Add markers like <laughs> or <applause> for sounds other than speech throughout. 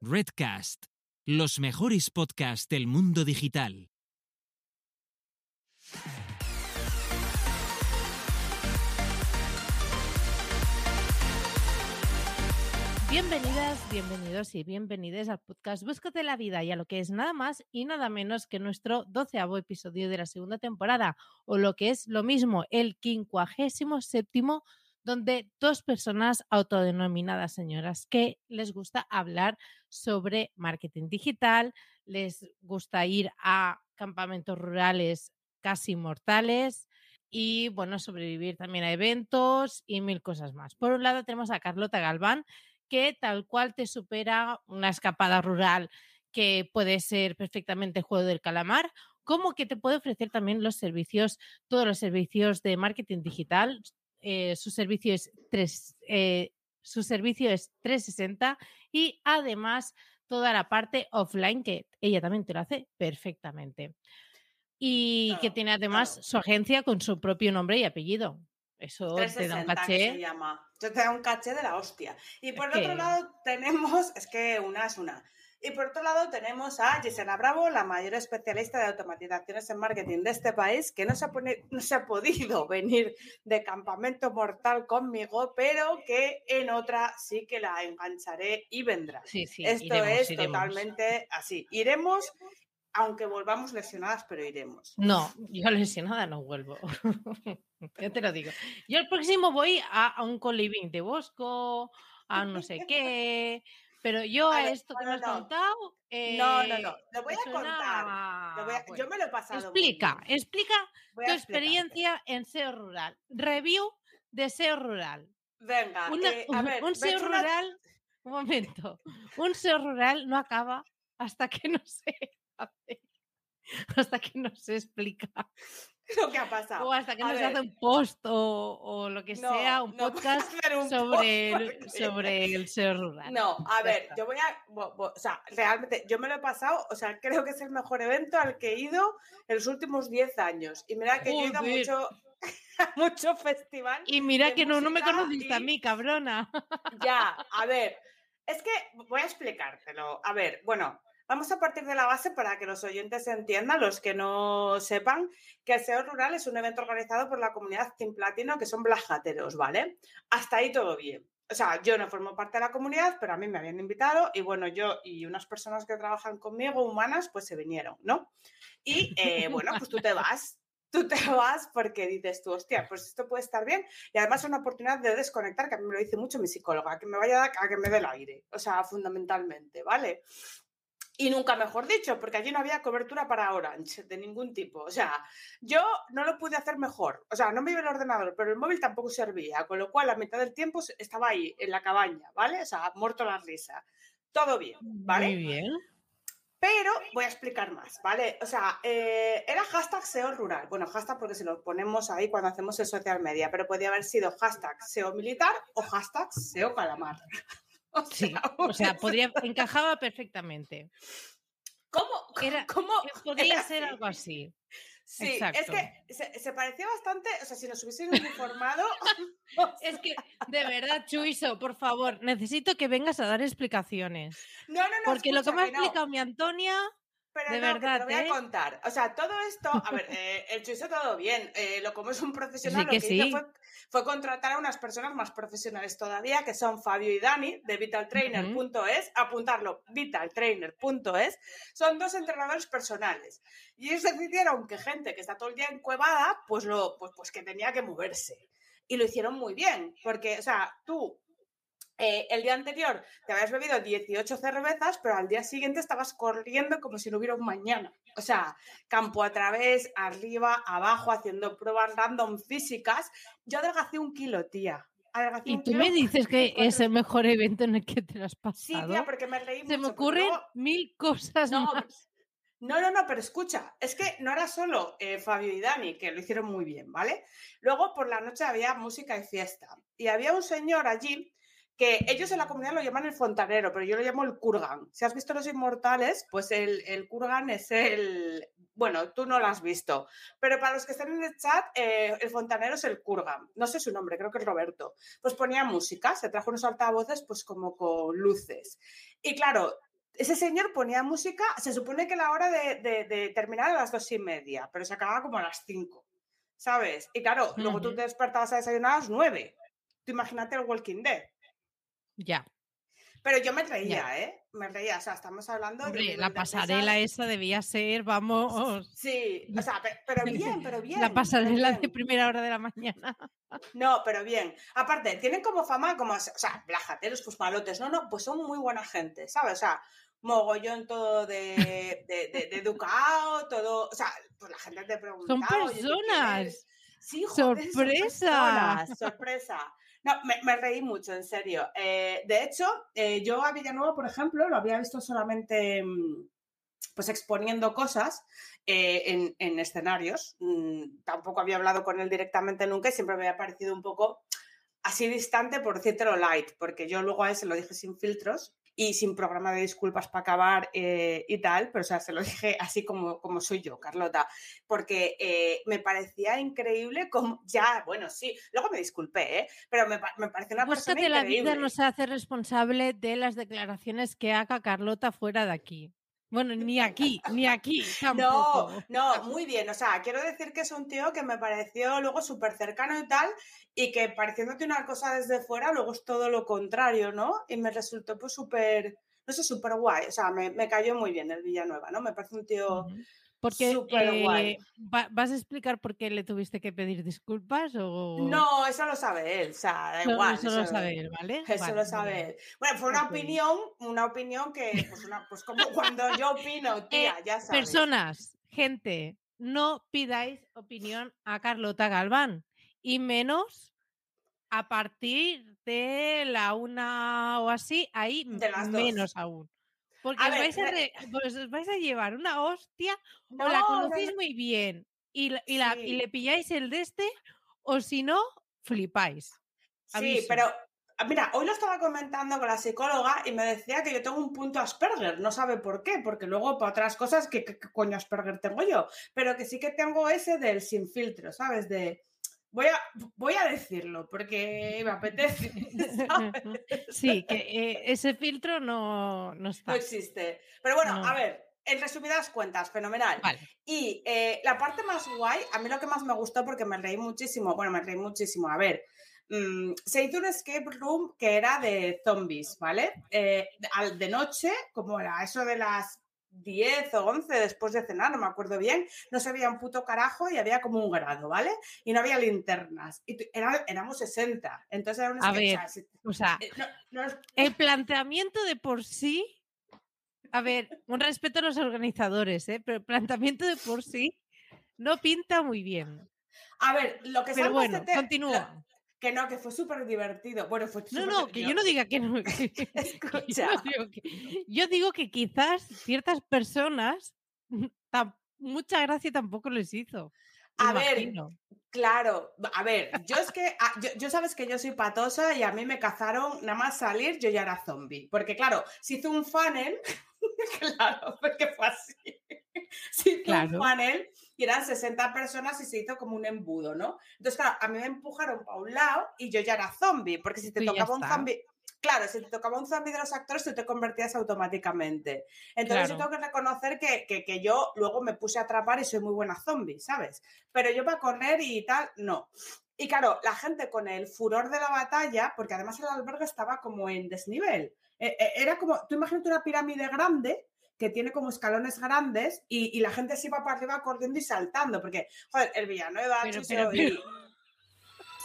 Redcast, los mejores podcasts del mundo digital. Bienvenidas, bienvenidos y bienvenidas al podcast Búscate la vida y a lo que es nada más y nada menos que nuestro doceavo episodio de la segunda temporada, o lo que es lo mismo, el quincuagésimo séptimo, donde dos personas autodenominadas señoras que les gusta hablar sobre marketing digital, les gusta ir a campamentos rurales casi mortales y, bueno, sobrevivir también a eventos y mil cosas más. Por un lado tenemos a Carlota Galván, que tal cual te supera una escapada rural que puede ser perfectamente juego del calamar, como que te puede ofrecer también los servicios, todos los servicios de marketing digital. Eh, su servicio es eh, su servicio es 360 y además toda la parte offline que ella también te lo hace perfectamente. Y que tiene además su agencia con su propio nombre y apellido. Eso te da un caché. se llama. Te da un caché de la hostia. Y por el otro lado tenemos, es que una es una. Y por otro lado tenemos a Gisela Bravo, la mayor especialista de automatizaciones en marketing de este país, que no se ha, no se ha podido <laughs> venir de campamento mortal conmigo, pero que en otra sí que la engancharé y vendrá. Sí, sí, Esto es totalmente así. Iremos aunque volvamos lesionadas, pero iremos. No, yo lesionada no vuelvo. <laughs> yo te lo digo. Yo el próximo voy a, un coliving de Bosco, a no sé qué. Pero yo a esto que me has contado. no, no, no. Lo voy a contar. yo me lo he pasado. Explica, explica tu experiencia en SEO rural. Review de SEO rural. Venga, eh, a ver. Un SEO rural. Un momento. Un SEO rural no acaba hasta que no se <laughs> <laughs> hasta que no se explica lo que ha pasado. O hasta que no se hace un post o, lo que sea, un podcast <laughs> sobre, el, sobre el SEO rural. No, a ver, yo voy a. O sea, realmente, yo me lo he pasado, o sea, creo que es el mejor evento al que he ido en los últimos 10 años. Y mira que yo he ido a mucho, <laughs> mucho festival. Y mira que no, no me conociste a mí, cabrona. Ya, a ver. Es que voy a explicártelo. A ver, bueno, Vamos a partir de la base para que los oyentes entiendan, los que no sepan, que el SEO Rural es un evento organizado por la comunidad Team Platino, que son blajateros, ¿vale? Hasta ahí todo bien. O sea, yo no formo parte de la comunidad, pero a mí me habían invitado y bueno, yo y unas personas que trabajan conmigo, humanas, pues se vinieron, ¿no? Y eh, bueno, pues tú te vas, tú te vas porque dices tú, hostia, pues esto puede estar bien. Y además es una oportunidad de desconectar, que a mí me lo dice mucho mi psicóloga, que me vaya a que me dé el aire, o sea, fundamentalmente, ¿vale? Y nunca mejor dicho, porque allí no había cobertura para Orange de ningún tipo. O sea, yo no lo pude hacer mejor. O sea, no me iba el ordenador, pero el móvil tampoco servía. Con lo cual, la mitad del tiempo estaba ahí, en la cabaña, ¿vale? O sea, muerto la risa. Todo bien, ¿vale? Muy bien. Pero voy a explicar más, ¿vale? O sea, eh, era hashtag SEO rural. Bueno, hashtag porque si lo ponemos ahí cuando hacemos el social media, pero podía haber sido hashtag SEO militar o hashtag SEO calamar. <laughs> O sí, o sea, podría, encajaba perfectamente. ¿Cómo? Era, <laughs> ¿cómo podría ser algo así. Sí, es que se, parecía bastante, o sea, si nos hubiesen informado. <laughs> es que, de verdad, Chuiso, por favor, necesito que vengas a dar explicaciones. No, no, no. Porque lo que me ha explicado mi Antonia pero de verdad, te lo voy a ¿eh? contar. O sea, todo esto, a ver, eh, el chuiso todo bien. Eh, lo como es un profesional, lo que hizo fue, contratar a unas personas más profesionales todavía, que son Fabio y Dani, de vitaltrainer.es, apuntarlo, vitaltrainer.es, son dos entrenadores personales. Y ellos decidieron que gente que está todo el día encuevada, pues, lo, pues, pues que tenía que moverse. Y lo hicieron muy bien, porque, o sea, tú eh, el día anterior te habías bebido 18 cervezas, pero al día siguiente estabas corriendo como si no hubiera un mañana. O sea, campo a través, arriba, abajo, haciendo pruebas random físicas. Yo adelgacé un kilo, tía. y tú me dices que es el mejor evento en el que te lo has pasado. Sí, tía, porque me reí Se me ocurren mil cosas no, más. No, no, no, pero escucha, es que no era solo eh, Fabio y Dani, que lo hicieron muy bien, ¿vale? Luego por la noche había música y fiesta. Y había un señor allí que ellos en la comunidad lo llaman el fontanero, pero yo lo llamo el Kurgan. Si has visto Los Inmortales, pues el, el Kurgan es el... Bueno, tú no lo has visto, pero para los que están en el chat, eh, el fontanero es el Kurgan. No sé su nombre, creo que es Roberto. Pues ponía música, se trajo unos altavoces pues como con luces. Y claro, ese señor ponía música, se supone que la hora de, de- de terminar a las dos y media, pero se acababa como a las cinco, ¿sabes? Y claro, luego tú te despertabas a desayunar a las nueve. Tú imagínate el Walking Dead. Ya. Pero yo me reía, ¿eh? Me reía, o sea, estamos hablando de... Hombre, nivel la de pasarela esa debía ser, vamos, Sí, o sea, pe- pero, <laughs> bien, pero bien. la pasarela de primera hora de la mañana. <laughs> No, pero bien. Aparte, tienen como fama, como, o sea, blajateros, pues malotes. No, no, pues son muy buena gente, ¿sabes? O sea, mogollón todo de, de, de, de educado, todo. O sea, pues la gente te pregunta. Son "Oye, ¿tú quién personas. eres?". Sí, joder, son ¡Sorpresa! personas, sorpresa. Me, reí mucho, en serio. Eh, de hecho, eh, yo a Villanueva, por ejemplo, lo había visto solamente mm, pues exponiendo cosas eh, en, en escenarios. Mm, tampoco había hablado con él directamente nunca y siempre me había parecido un poco así distante, por decírtelo light, porque yo luego a él se lo dije sin filtros y sin programa de disculpas para acabar eh, y tal, pero o sea, se lo dije así como, como soy yo, Carlota, porque eh, me parecía increíble como, ya, bueno, sí, luego me disculpé, ¿eh? pero me, me pareció una persona Búscate la increíble. vida nos hace responsable de las declaraciones que haga Carlota fuera de aquí. Bueno, ni aquí, ni aquí No, tampoco. no, muy bien. O sea, quiero decir que es un tío que me pareció luego súper cercano y tal, y que pareciéndote una cosa desde fuera, luego es todo lo contrario, ¿no? Y me resultó pues súper, no sé, súper guay. O sea, me, me cayó muy bien el Villanueva, ¿no? Me parece un tío... Porque eh, va- ¿vas a explicar por qué le tuviste que pedir disculpas o No, eso lo sabe él, o sea, da igual. solo sabe él, ¿vale? Eso Vale, lo sabe vale. él. Bueno, fue una opinión, una opinión que, pues, una, pues como <laughs> cuando yo opino, tía, ya sabes. Eh, Personas, gente, no pidáis opinión a Carlota Galván y menos a partir de la una o así, ahí De las dos. menos aún. Porque A os, ver, vais a re- re- pues os vais a llevar una hostia No, o la no, conocéis no. muy bien y, y, la- y le pilláis el de este o si no, flipáis. Sí, pero ah, mira, hoy lo estaba comentando con la psicóloga y me decía que yo tengo un punto Asperger, no sabe por qué, porque luego para otras cosas, ¿qué, qué- qué coño Asperger tengo yo? Pero que sí que tengo ese del sin filtro, ¿sabes? De voy a, voy a decirlo porque me apetece. <laughs> ¿sabes? <laughs> sí, que eh, ese filtro no, no No está. existe. Pero bueno, No. a ver, en resumidas cuentas, fenomenal. Vale. Y eh, la parte más guay, a mí lo que más me gustó porque me reí muchísimo, bueno, me reí muchísimo, a ver, mm, se hizo un escape room que era de zombies, ¿vale? Eh, de noche, como era eso de las 10 o 11 después de cenar, no me acuerdo bien, no se veía un puto carajo y había como un grado, ¿vale? Y no había linternas. Y era- éramos 60, entonces era un A ver. o sea, eh, no- no es- el planteamiento de por sí, a ver, un respeto a los organizadores, ¿eh? pero el planteamiento de por sí no pinta muy bien. a ver, lo que Pero bueno, este te- continúa. Que no, que fue súper divertido. Bueno, fue No, no, que yo no diga que no. que- <laughs> Escucha. yo, digo que, yo digo que quizás ciertas personas <laughs> mucha gracia tampoco les hizo. A ver. Claro, a ver, yo es que, ah, yo, yo sabes que yo soy patosa y a mí me cazaron, nada más salir yo ya era zombie, porque claro, se hizo un funnel, <laughs> claro, porque fue así, se hizo Claro. un funnel y eran 60 personas y se hizo como un embudo, ¿no? Entonces, claro, a mí me empujaron para un lado y yo ya era zombie, porque si te tocaba un zombie, claro, si te tocaba un zombie de los actores, tú te convertías automáticamente. Entonces yo tengo que reconocer que, que- que yo luego me puse a atrapar y soy muy buena zombie, ¿sabes? Pero yo para correr y tal, no. Y claro, la gente con el furor de la batalla, porque además el albergue estaba como en desnivel. Eh, eh, era como, tú imagínate una pirámide grande que tiene como escalones grandes y, y la gente se iba para arriba corriendo y saltando, porque, joder, el Villanueva, Pero, Chuso pero, y-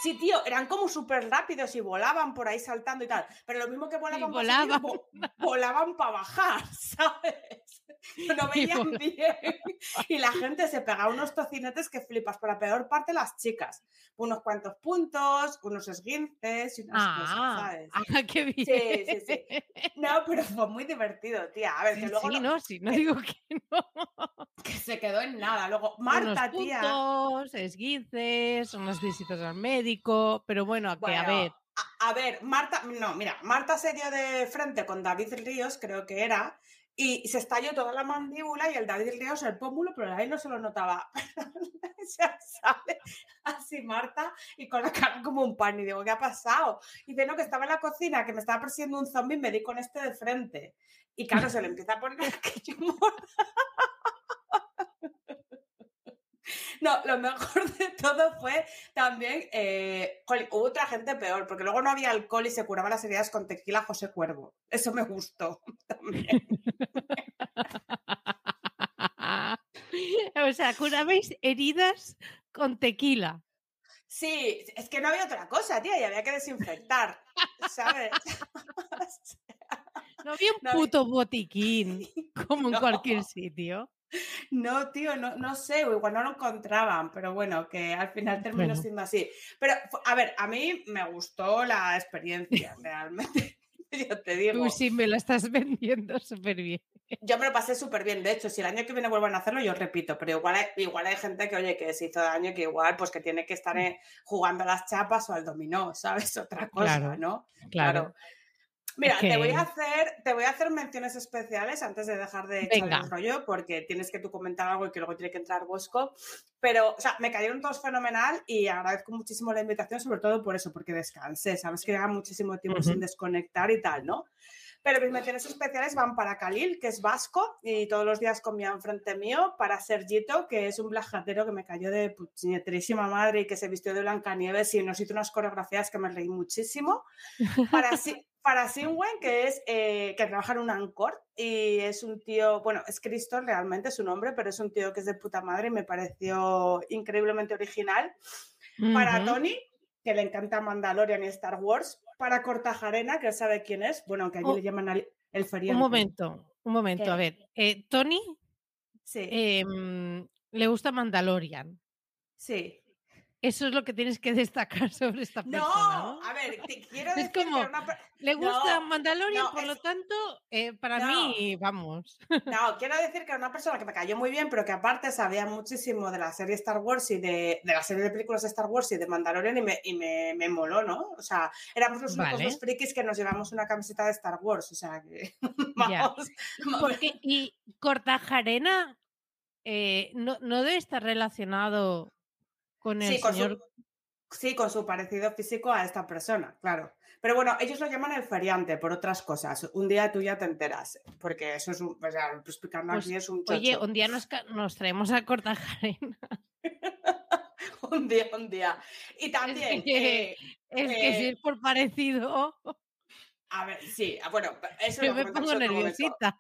Sí, tío, eran como súper rápidos y volaban por ahí saltando y tal. Pero lo mismo que volaban para volaban. vo- volaban para bajar, <laughs> ¿sabes? No veían bien. Y la gente se pegaba unos tocinetes que flipas. Por la peor parte, las chicas. Unos cuantos puntos, unos esguinces y unas cosas, Ah, ¿sabes? ah, qué bien. Sí, sí, sí. No, pero fue muy divertido, tía. A ver, que Sí, luego sí, no- no, sí, no digo que no. Que se quedó en nada. Luego, Unos Marta, tía. puntos, esguinces, unas visitas al médico, pero bueno, que a Bueno, ver, A, a ver, Marta, no, mira, Marta se dio de frente con David Ríos, creo que era, y se estalló toda la mandíbula y el dadileo el pómulo, pero ahí no se lo notaba. <laughs> así Marta y con la cara como un pan y digo, ¿qué ha pasado? Y de no, que estaba en la cocina, que me estaba persiguiendo un zombie y me di con este de frente. Y claro, se le empieza a poner <laughs> aquello <laughs> No, lo mejor de todo fue también, eh, hubo otra gente peor, porque luego no había alcohol y se curaba las heridas con tequila José Cuervo. Eso me gustó <laughs> también. <laughs> o sea, curabais heridas con tequila. Sí, es que no había otra cosa, tía, y había que desinfectar, ¿sabes? no había un puto botiquín como en cualquier sitio. No, tío, no, no sé, igual no lo encontraban, pero bueno, que al final terminó siendo así. Pero, a ver, a mí me gustó la experiencia, <laughs> realmente. <laughs> Yo te digo. Tú sí me lo estás <laughs> vendiendo súper bien. Yo me lo pasé súper bien. De hecho, si el año que viene vuelvan a hacerlo, yo repito. Pero igual hay, igual hay gente que, oye, que se hizo daño, que igual, pues que tiene que estar mm. jugando a las chapas o al dominó, ¿sabes? Otra cosa, ¿no? claro. Mira, te, voy a hacer, te voy a hacer menciones especiales antes de dejar de echar el rollo, porque tienes que tú comentar algo y que luego tiene que entrar Bosco. Pero, o sea, me cayeron todos fenomenal y agradezco muchísimo la invitación, sobre todo por eso, porque descansé. Sabes que lleva muchísimo tiempo sin desconectar y tal, ¿no? Pero mis menciones especiales van para Khalil, que es vasco y todos los días comía enfrente mío, para Sergito, que es un blajatero que me cayó de puñeterísima madre y que se vistió de Blancanieves y nos hizo unas coreografías que me reí muchísimo. Para, para Sinwen, que es que trabaja en un Ancor y es un tío, bueno, es Cristo realmente su nombre, pero es un tío que es de puta madre y me pareció increíblemente original. Para Tony, que le encanta Mandalorian y Star Wars. Para Cortajarena, que sabe quién es, bueno, que allí le llaman el feriante. Un momento, un momento, a ver. Eh, Tony sí. Em, le gusta Mandalorian. Sí. Eso es lo que tienes que <laughs> destacar sobre esta persona. No, a ver, te quiero decir que una... le gusta Mandalorian, por lo tanto, eh, para mí, vamos. No, quiero decir que era una persona que me cayó muy bien, pero que aparte sabía muchísimo de la serie Star Wars y de, de la serie de películas de Star Wars y de Mandalorian y me, y me, me moló, ¿no? O sea, éramos los únicos frikis que nos llevamos una camiseta de Star Wars, o sea que. <laughs> vamos, Porque, y Cortajarena eh, no, no debe estar relacionado con el sí, con. Su, sí, con su parecido físico a esta persona, claro. Pero bueno, ellos lo llaman el feriante por otras cosas. Un día tú ya te enteras, porque eso es un, o sea, explicando pues, aquí es un chocho. Oye, un día nos, nos traemos a Cortajarena. <laughs> un día, un día. Y también... Es que, eh, es que si es por parecido... A ver, sí, bueno, <laughs> eso Yo me pongo nerviosita.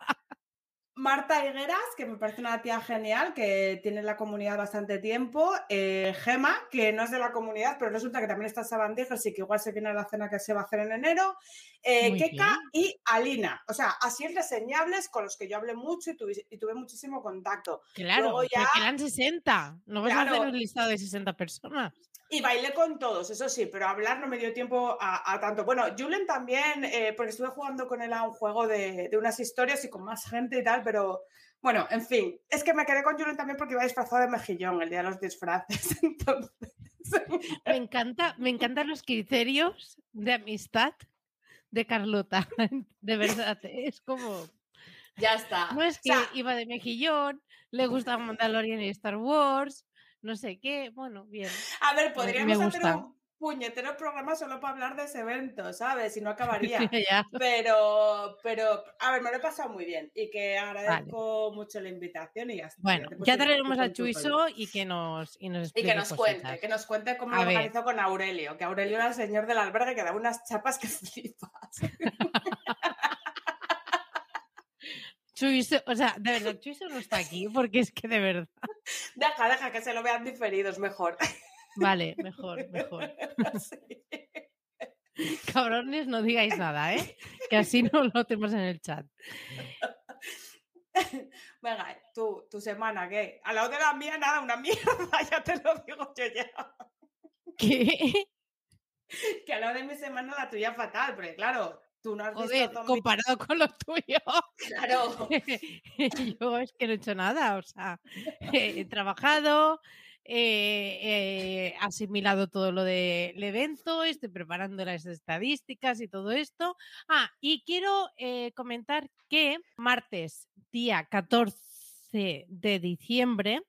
Marta Higueras, que me parece una tía genial, que tiene la comunidad bastante tiempo. Eh, Gema, que no es de la comunidad, pero resulta que también está en Sabandijas y que igual se viene a la cena que se va a hacer en enero. Eh, Keka y Alina. O sea, así es reseñables con los que yo hablé mucho y tuve, y tuve muchísimo contacto. Claro, ya... eran 60. No vas a hacer un listado de 60 personas. Y bailé con todos, eso sí, pero hablar no me dio tiempo a, tanto. Bueno, Julen también, eh, porque estuve jugando con él a un juego de, unas historias y con más gente y tal, pero bueno, en fin. Es que me quedé con Julen también porque iba disfrazado de mejillón el día de los disfraces. <laughs> Me, encanta, me encantan los criterios de amistad de Carlota. <laughs> De verdad, es como. Ya está. No es que iba de mejillón, le gusta Mandalorian y Star Wars no sé qué, bueno, bien. A ver, podríamos hacer un puñetero programa solo para hablar de ese evento, ¿sabes? Y no <laughs> acabaría. pero, pero, a ver, me lo he pasado muy bien y que agradezco mucho la invitación y ya está. Bueno, ya, traeremos a Chuiso y que nos, y nos, y que nos cuente, que nos cuente cómo lo organizó con Aurelio, que Aurelio era el señor del albergue que daba unas chapas que <laughs> flipas. <laughs> Chuiso, o sea, de verdad, Chuiso no está aquí porque es que de verdad. <laughs> Deja, deja que se lo vean diferidos, mejor. Vale, <laughs> mejor, mejor. <laughs> Cabrones, no digáis nada, ¿eh? Que así no lo tenemos en el chat. Venga, tu, tu semana, ¿qué? A lado de la mía, nada, una mierda, ya te lo digo yo ya. ¿Qué? Que a lado de mi semana la tuya fatal, porque claro, Tú no has visto comparado con lo tuyo. Claro. <laughs> Yo es que no he hecho nada, o sea, <laughs> he <laughs> trabajado, he asimilado todo lo del evento, estoy preparando las estadísticas y todo esto. Ah, y quiero eh, comentar que martes, día 14 de diciembre,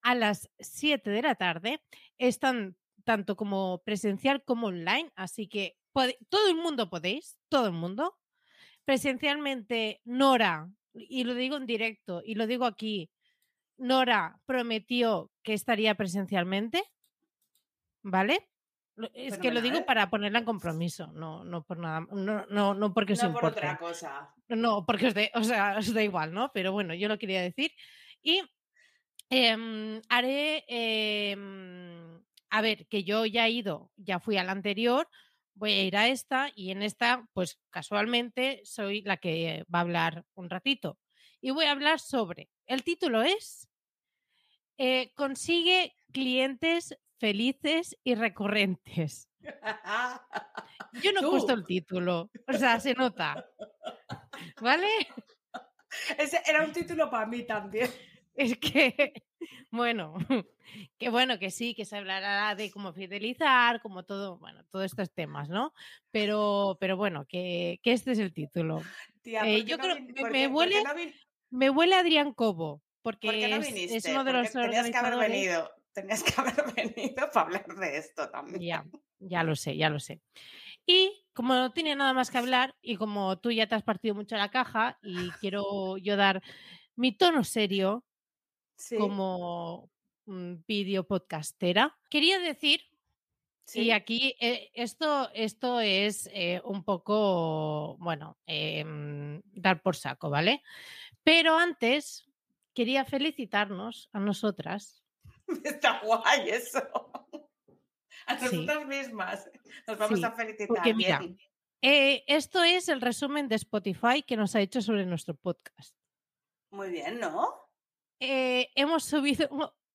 a las 7 de la tarde, están tanto como presencial como online, así que todo el mundo podéis, todo el mundo. Presencialmente, Nora, y lo digo en directo, y lo digo aquí, Nora prometió que estaría presencialmente, ¿vale? Es que lo digo para ponerla en compromiso, no, no por nada, no, no, no porque no por otra cosa. No, porque os, o sea, os da igual, ¿no? Pero bueno, yo lo quería decir. Y em, haré, em, a ver, que yo ya he ido, ya fui a la anterior, voy a ir a esta y en esta, pues casualmente soy la que va a hablar un ratito. Y voy a hablar sobre, el título es eh, consigue clientes felices y recurrentes. <laughs> Yo no he puesto el título, o sea, se nota. ¿Vale? <laughs> Ese era un título para mí también. <laughs> Es que, bueno, <laughs> que bueno, que sí, que se hablará de cómo fidelizar, como todo, bueno, todos estos temas, ¿no? Pero, pero bueno, que, este es el título. Eh, yo creo que me, huele, me huele Adrián Cobo. Porque no es, uno de los tenías que haber venido. Tenías que <laughs> haber venido para hablar de esto también. Ya, ya lo sé, ya lo sé. Y como no tiene nada más que hablar y como tú ya te has partido mucho la caja y quiero yo dar mi tono serio como vídeo podcastera, quería decir, y aquí eh, esto, esto es eh, un poco, bueno, em, dar por saco, ¿vale? Pero antes quería felicitarnos a nosotras. <laughs> Está guay eso. A nosotras mismas. Nos vamos a felicitar. Porque mira, eh, esto es el resumen de Spotify que nos ha hecho sobre nuestro podcast. Muy bien, ¿no? Eh, hemos subido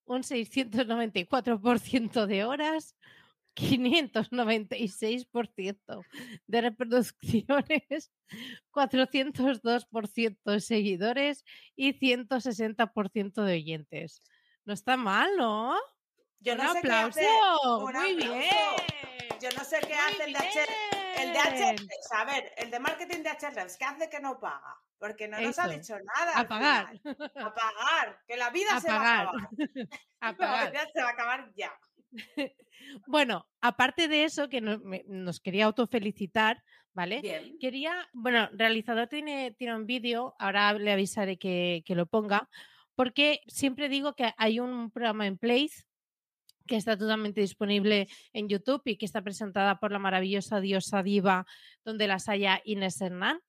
un 694% de horas, <laughs> 596% de reproducciones, <laughs> 402% de seguidores y 150% de oyentes. No está mal, ¿no? Yo no un sé aplauso. Muy bien. Yo no sé qué hace el de, el de HRs. A ver, el de marketing de HRs, ¿qué hace que no paga? Porque no nos ha dicho nada. A pagar. A <laughs> pagar. Que la vida se va a acabar. <laughs> a <laughs> pagar. La vida se va a acabar ya. Bueno, aparte de eso, que nos quería autofelicitar, ¿vale? Quería, bueno, realizador tiene, tiene un vídeo, ahora le avisaré que, que lo ponga, porque siempre digo que hay un programa en Place que está totalmente disponible en YouTube y que está presentada por la maravillosa diosa diva donde las haya Inés Hernán,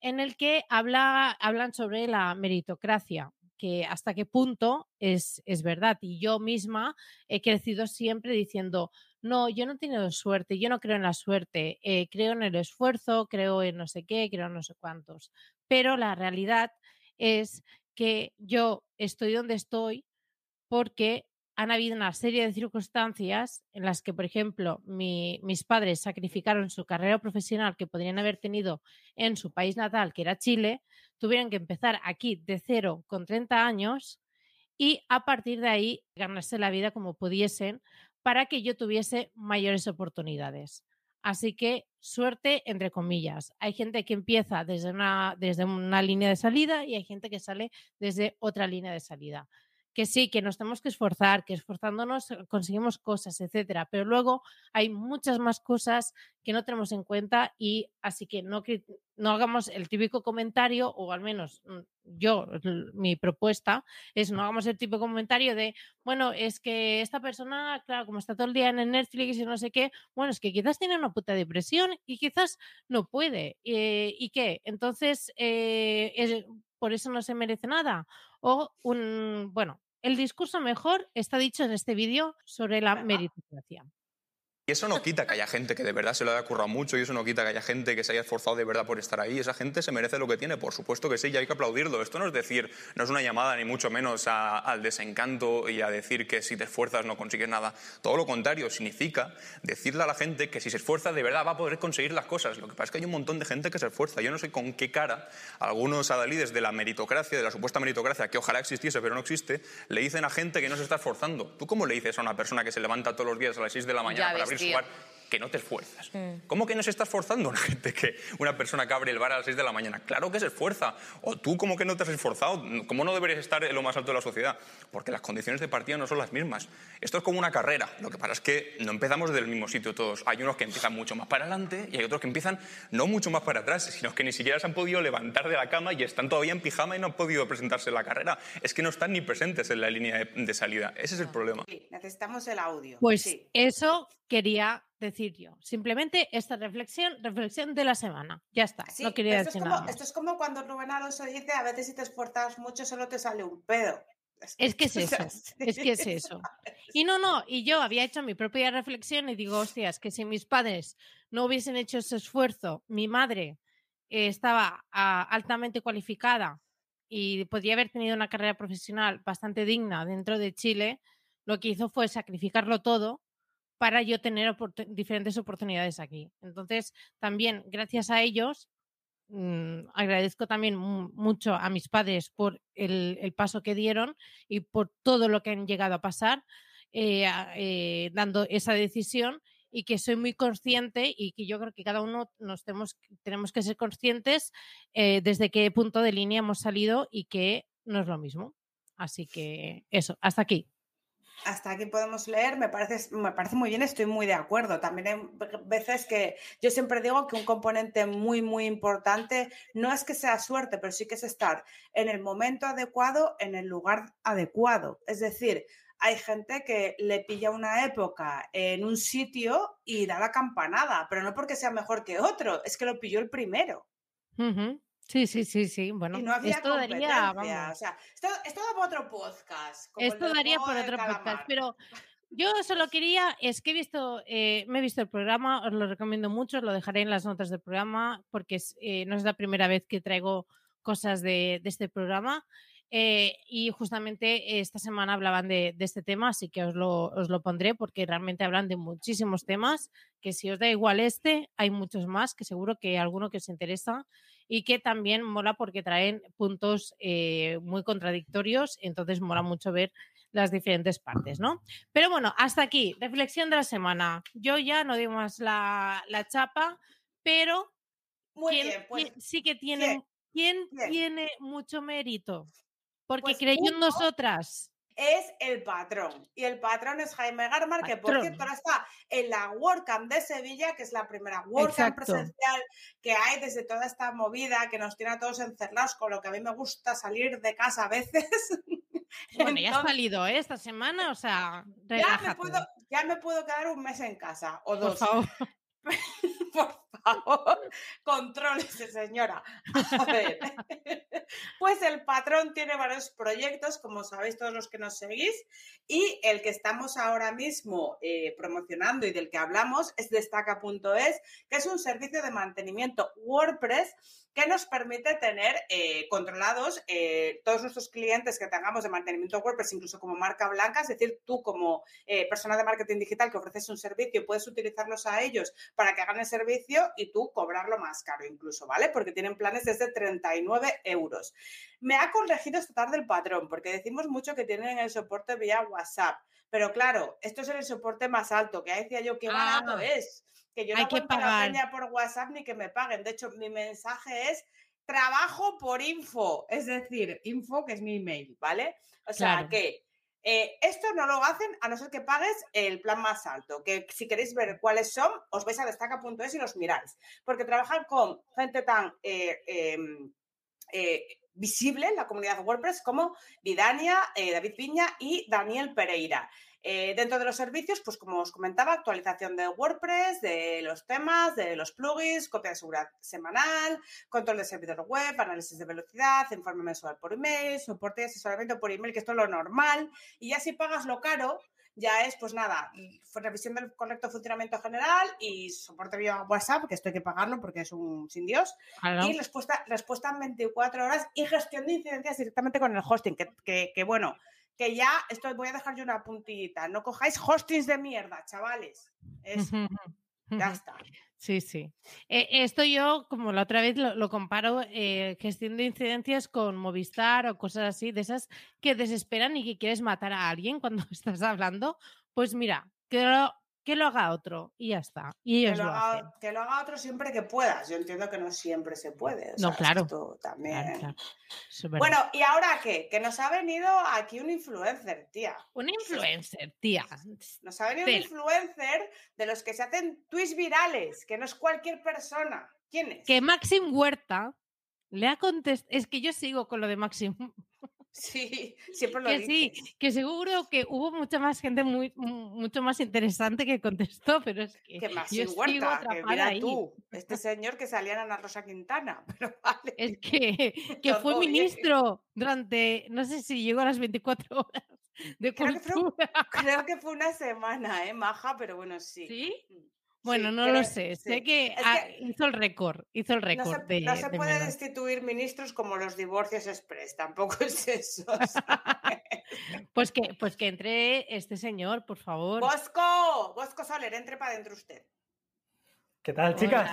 en el que habla, hablan sobre la meritocracia que hasta qué punto es, es verdad. Y yo misma he crecido siempre diciendo, no, yo no he tenido suerte, yo no creo en la suerte, eh, creo en el esfuerzo, creo en no sé qué, creo en no sé cuántos. Pero la realidad es que yo estoy donde estoy porque han habido una serie de circunstancias en las que, por ejemplo, mis padres sacrificaron su carrera profesional que podrían haber tenido en su país natal, que era Chile, tuvieron que empezar aquí de cero con 30 años y a partir de ahí ganarse la vida como pudiesen para que yo tuviese mayores oportunidades. Así que suerte entre comillas. Hay gente que empieza desde una, desde una línea de salida y hay gente que sale desde otra línea de salida que sí, que nos tenemos que esforzar, que esforzándonos eh, conseguimos cosas, etcétera, pero luego hay muchas más cosas que no tenemos en cuenta y así que no, no hagamos el típico comentario, o al menos mm, yo, mi propuesta es no hagamos el típico comentario de, bueno, es que esta persona, claro, como está todo el día en el Netflix y no sé qué, bueno, es que quizás tiene una puta depresión y quizás no puede. Eh, ¿Y qué? Entonces, eh, por eso no se merece nada. O un, bueno, el discurso mejor está dicho en este vídeo sobre la meritocracia. Y eso no quita que haya gente que de verdad se lo haya currado mucho y eso no quita que haya gente que se haya esforzado de verdad por estar ahí. Esa gente se merece lo que tiene, por supuesto que sí, y hay que aplaudirlo. Esto no es decir, no es una llamada ni mucho menos al desencanto y a decir que si te esfuerzas no consigues nada. Todo lo contrario, significa decirle a la gente que si se esfuerza de verdad va a poder conseguir las cosas. Lo que pasa es que hay un montón de gente que se esfuerza. Yo no sé con qué cara algunos adalides de la meritocracia, de la supuesta meritocracia, que ojalá existiese pero no existe, le dicen a gente que no se está esforzando. ¿Tú cómo le dices a una persona que se levanta todos los días a las 6 de la mañana para abrir su bar que no te esfuerzas. Mm. ¿Cómo que no se está esforzando una gente que una persona que abre el bar a las 6 de la mañana? Claro que se esfuerza. O tú cómo que no te has esforzado? ¿Cómo no deberías estar en lo más alto de la sociedad? Porque las condiciones de partida no son las mismas. Esto es como una carrera. Lo que pasa es que no empezamos del mismo sitio todos. Hay unos que empiezan mucho más para adelante y hay otros que empiezan no mucho más para atrás, sino que ni siquiera se han podido levantar de la cama y están todavía en pijama y no han podido presentarse en la carrera. Es que no están ni presentes en la línea de, salida. Ese es el problema. Sí, necesitamos el audio. Pues eso quería decir yo. Simplemente esta reflexión, reflexión de la semana. Ya está. no quería decir nada. Esto es como cuando Rubén Alonso dice, a veces si te esfuerzas mucho solo te sale un pedo. Es que es <laughs> eso, es que es eso. Y no, no, y yo había hecho mi propia reflexión y digo, hostias, que si mis padres no hubiesen hecho ese esfuerzo, mi madre eh, estaba ah, altamente cualificada y podría haber tenido una carrera profesional bastante digna dentro de Chile, lo que hizo fue sacrificarlo todo para yo tener diferentes oportunidades aquí. Entonces, también gracias a ellos, mm, agradezco también mucho a mis padres por el, paso que dieron y por todo lo que han llegado a pasar, eh, eh, dando esa decisión y que soy muy consciente y que yo creo que cada uno nos tenemos, tenemos que ser conscientes eh, desde qué punto de línea hemos salido y que no es lo mismo. Así que eso, hasta aquí hasta aquí podemos leer, me parece, me parece muy bien, estoy muy de acuerdo. También hay veces que yo siempre digo que un componente muy, muy importante no es que sea suerte, pero sí que es estar en el momento adecuado, en el lugar adecuado. Es decir, hay gente que le pilla una época en un sitio y da la campanada, pero no porque sea mejor que otro, es que lo pilló el primero. Sí, sí, sí, sí. Bueno, esto daría, O sea, esto, esto da por otro podcast. esto daría por otro podcast, pero yo solo quería, es que he visto, eh, me he visto el programa, os lo recomiendo mucho, os lo dejaré en las notas del programa, porque eh, no es la primera vez que traigo cosas de, este programa. Eh, y justamente esta semana hablaban de, este tema, así que os lo, os lo, pondré porque realmente hablan de muchísimos temas, que si os da igual este, hay muchos más, que seguro que alguno que os interesa y que también mola porque traen puntos eh, muy contradictorios, entonces mola mucho ver las diferentes partes, ¿no? Pero bueno, hasta aquí, reflexión de la semana. Yo ya no digo más la, chapa, pero muy bien, pues, sí que tiene, ¿quién tiene mucho mérito? Porque pues creyó en nosotras es el patrón. Y el patrón es Jaime Garmar, que por cierto ahora está en la WordCamp de Sevilla, que es la primera WordCamp presencial que hay desde toda esta movida que nos tiene a todos encerrados, con lo que a mí me gusta salir de casa a veces. <laughs> Bueno, ya ha salido ¿eh? esta semana, o sea, ya me, puedo, ya me, puedo, quedar un mes en casa o dos. <laughs> por favor, <laughs> contrólese, señora. <laughs> Pues el patrón tiene varios proyectos, como sabéis todos los que nos seguís, y el que estamos ahora mismo eh, promocionando y del que hablamos es destaca.es, que es un servicio de mantenimiento WordPress que nos permite tener eh, controlados eh, todos nuestros clientes que tengamos de mantenimiento WordPress, incluso como marca blanca, es decir, tú como eh, persona de marketing digital que ofreces un servicio, puedes utilizarlos a ellos para que hagan el servicio y tú cobrarlo más caro incluso, ¿vale? Porque tienen planes desde 39 euros. Me ha corregido esta tarde el patrón, porque decimos mucho que tienen el soporte vía WhatsApp, pero claro, esto es el soporte más alto, que decía yo, qué barato ah. es que yo no que pagar. la por WhatsApp ni que me paguen. De hecho, mi mensaje es trabajo por info, es decir, info que es mi email, ¿vale? O sea que eh, esto no lo hacen a no ser que pagues el plan más alto, que si queréis ver cuáles son, os vais a destaca.es y los miráis, porque trabajan con gente tan eh, em, eh, visible en la comunidad WordPress como Vidania, David Piña y Daniel Pereira. Eh, dentro de los servicios, pues como os comentaba, actualización de WordPress, de los temas, de los plugins, copia de seguridad semanal, control de servidor web, análisis de velocidad, informe mensual por email, soporte y asesoramiento por email, que esto es lo normal. Y ya si pagas lo caro, ya es, pues nada, revisión del correcto funcionamiento general y soporte vía WhatsApp, que esto hay que pagarlo porque es un sin Dios, y respuesta, respuesta en 24 horas y gestión de incidencias directamente con el hosting, que, que, bueno, que ya, esto voy a dejar yo una puntita, no cojáis hostings de mierda, chavales. Es, ya está. Sí, sí. Eh, esto yo, como la otra vez, lo, comparo eh, gestión de incidencias con Movistar o cosas así, de esas que desesperan y que quieres matar a alguien cuando <laughs> estás hablando. Pues mira, que que lo haga otro y ya está. Y que, lo, haga, que lo haga otro siempre que puedas. Yo entiendo que no siempre se puede. no, claro. también. Bueno, ¿y ahora qué? Que nos ha venido aquí un influencer, tía. Un influencer, tía. Nos ha venido un influencer de los que se hacen tweets virales, que no es cualquier persona. ¿Quién es? Que Maxim Huerta le ha contestado. Es que yo sigo con lo de Maxim <laughs> Sí, <laughs> siempre lo que Sí, que seguro que hubo mucha más gente muy, mucho más interesante que contestó, <laughs> pero es que. Que más yo Huerta, que mira tú, este señor que salía en Ana Rosa Quintana, <laughs> pero vale. Es que, que fue ministro durante, no sé si llegó a las 24 horas de creo que, fue, creo que fue una semana, ¿eh, Maja? Pero bueno, sí. ¿Sí? Bueno, no lo sé. Sé que, hizo el récord. Hizo el récord. No se, no se puede destituir ministros como los divorcios express. Tampoco <laughs> es eso. <laughs> pues, que, pues que entre este señor, por favor. Bosco, Bosco Soler, entre para adentro usted. ¿Qué tal, chicas?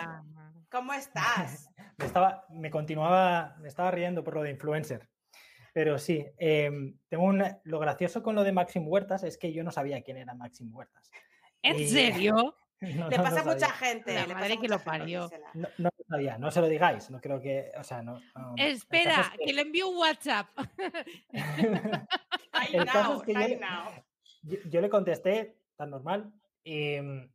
¿Cómo estás? <laughs> me, estaba, me continuaba, me estaba riendo por lo de influencer. Pero sí, em, tengo un, lo gracioso con lo de Maxim Huertas es que yo no sabía quién era Maxim Huertas. ¿En serio? <laughs> le pasa a mucha gente. La madre que lo parió. No, lo sabía, no se lo digáis, no creo que, o sea, no. Espera, que... le envío un WhatsApp. <laughs> el caso es que yo, le contesté tan normal em,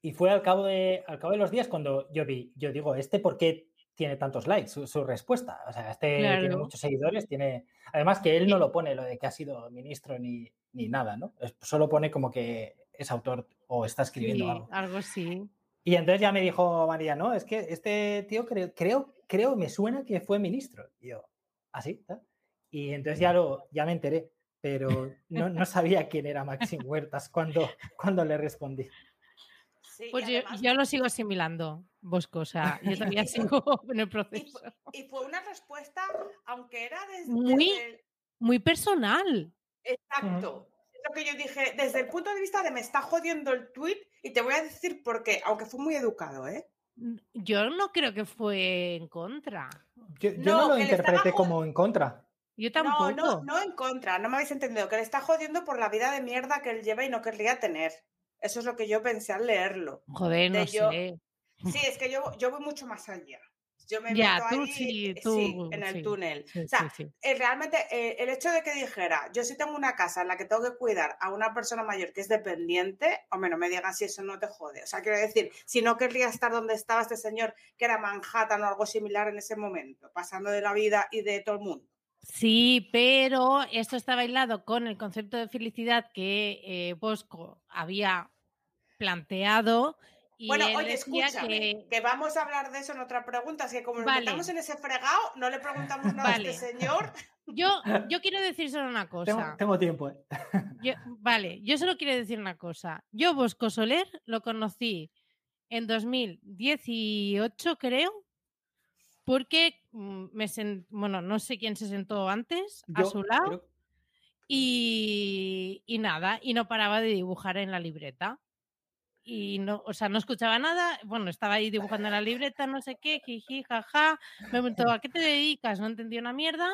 y, fue al cabo, de, al cabo de los días cuando yo vi, yo digo, ¿este por qué tiene tantos likes? Su, respuesta. O sea, este tiene muchos seguidores, tiene. Además que él no lo pone lo de que ha sido ministro ni, ni nada, ¿no? Solo pone como que es autor o está escribiendo algo. Algo sí. Y entonces ya me dijo María, no, es que este tío creo, creo, creo, me suena que fue ministro. Y yo, ¿así? ¿Ah, y entonces ya, lo, ya me enteré, pero no, no sabía quién era Maxim Huertas cuando, cuando le respondí. pues yo, lo sigo asimilando, Bosco, o sea, yo todavía <laughs> sigo <laughs> en el proceso. Y, fue una respuesta, aunque era desde... Muy, muy personal. Exacto lo que yo dije, desde el punto de vista de me está jodiendo el tweet y te voy a decir por qué, aunque fue muy educado, ¿eh? Yo no creo que fue en contra. Yo no, lo interpreté como en contra. Yo tampoco. No, no, no en contra, no me habéis entendido, que le está jodiendo por la vida de mierda que él lleva y no querría tener. Eso es lo que yo pensé al leerlo. Joder, no sé. Sí, es que yo, yo voy mucho más allá. Yo me meto ahí, en el túnel. o sea, eh, realmente eh, el hecho de que dijera, yo sí tengo una casa en la que tengo que cuidar a una persona mayor que es dependiente, o menos me digan si eso no te jode. O sea, quiero decir, si no querría estar donde estaba este señor, que era Manhattan o algo similar en ese momento, pasando de la vida y de todo el mundo. Sí, pero esto está bailado con el concepto de felicidad que eh, Bosco había planteado bueno, oye, escúchame, que... vamos a hablar de eso en otra pregunta, así que como nos metamos en ese fregado, no le preguntamos nada a este señor. Yo, <laughs> yo quiero decir solo una cosa. Tengo, tiempo. ¿eh? vale, yo solo quiero decir una cosa. Yo Bosco Soler lo conocí en 2018, creo, porque mm, me bueno, no sé quién se sentó antes a su lado. Y, y nada, y no paraba de dibujar en la libreta y no, o sea, no escuchaba nada. Bueno, estaba ahí dibujando en la libreta, no sé qué, jiji, jaja. Me preguntó, ¿a qué te dedicas? No entendí una mierda.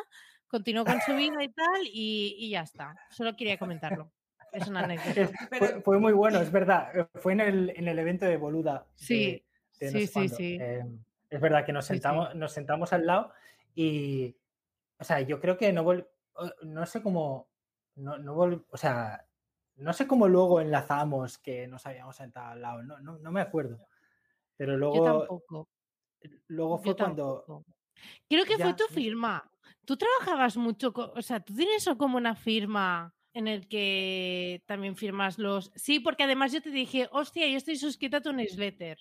Continuó con su vida y tal, y, ya está. Solo quería comentarlo. Es una anécdota. fue, muy bueno, es verdad. Fue en el, en el evento de Boluda. Sí, sí, sí, sí. Em, es verdad que nos sentamos, nos sentamos al lado y, o sea, yo creo que no vol no sé cómo, no, no o sea, no sé cómo luego enlazamos que nos habíamos sentado al lado, no, no, me acuerdo. Pero luego. Yo tampoco. Luego fue cuando. Creo que fue tu firma. Tú trabajabas mucho, o sea, tú tienes eso como una firma en el que también firmas los. Sí, porque además yo te dije, hostia, yo estoy suscrita a tu newsletter.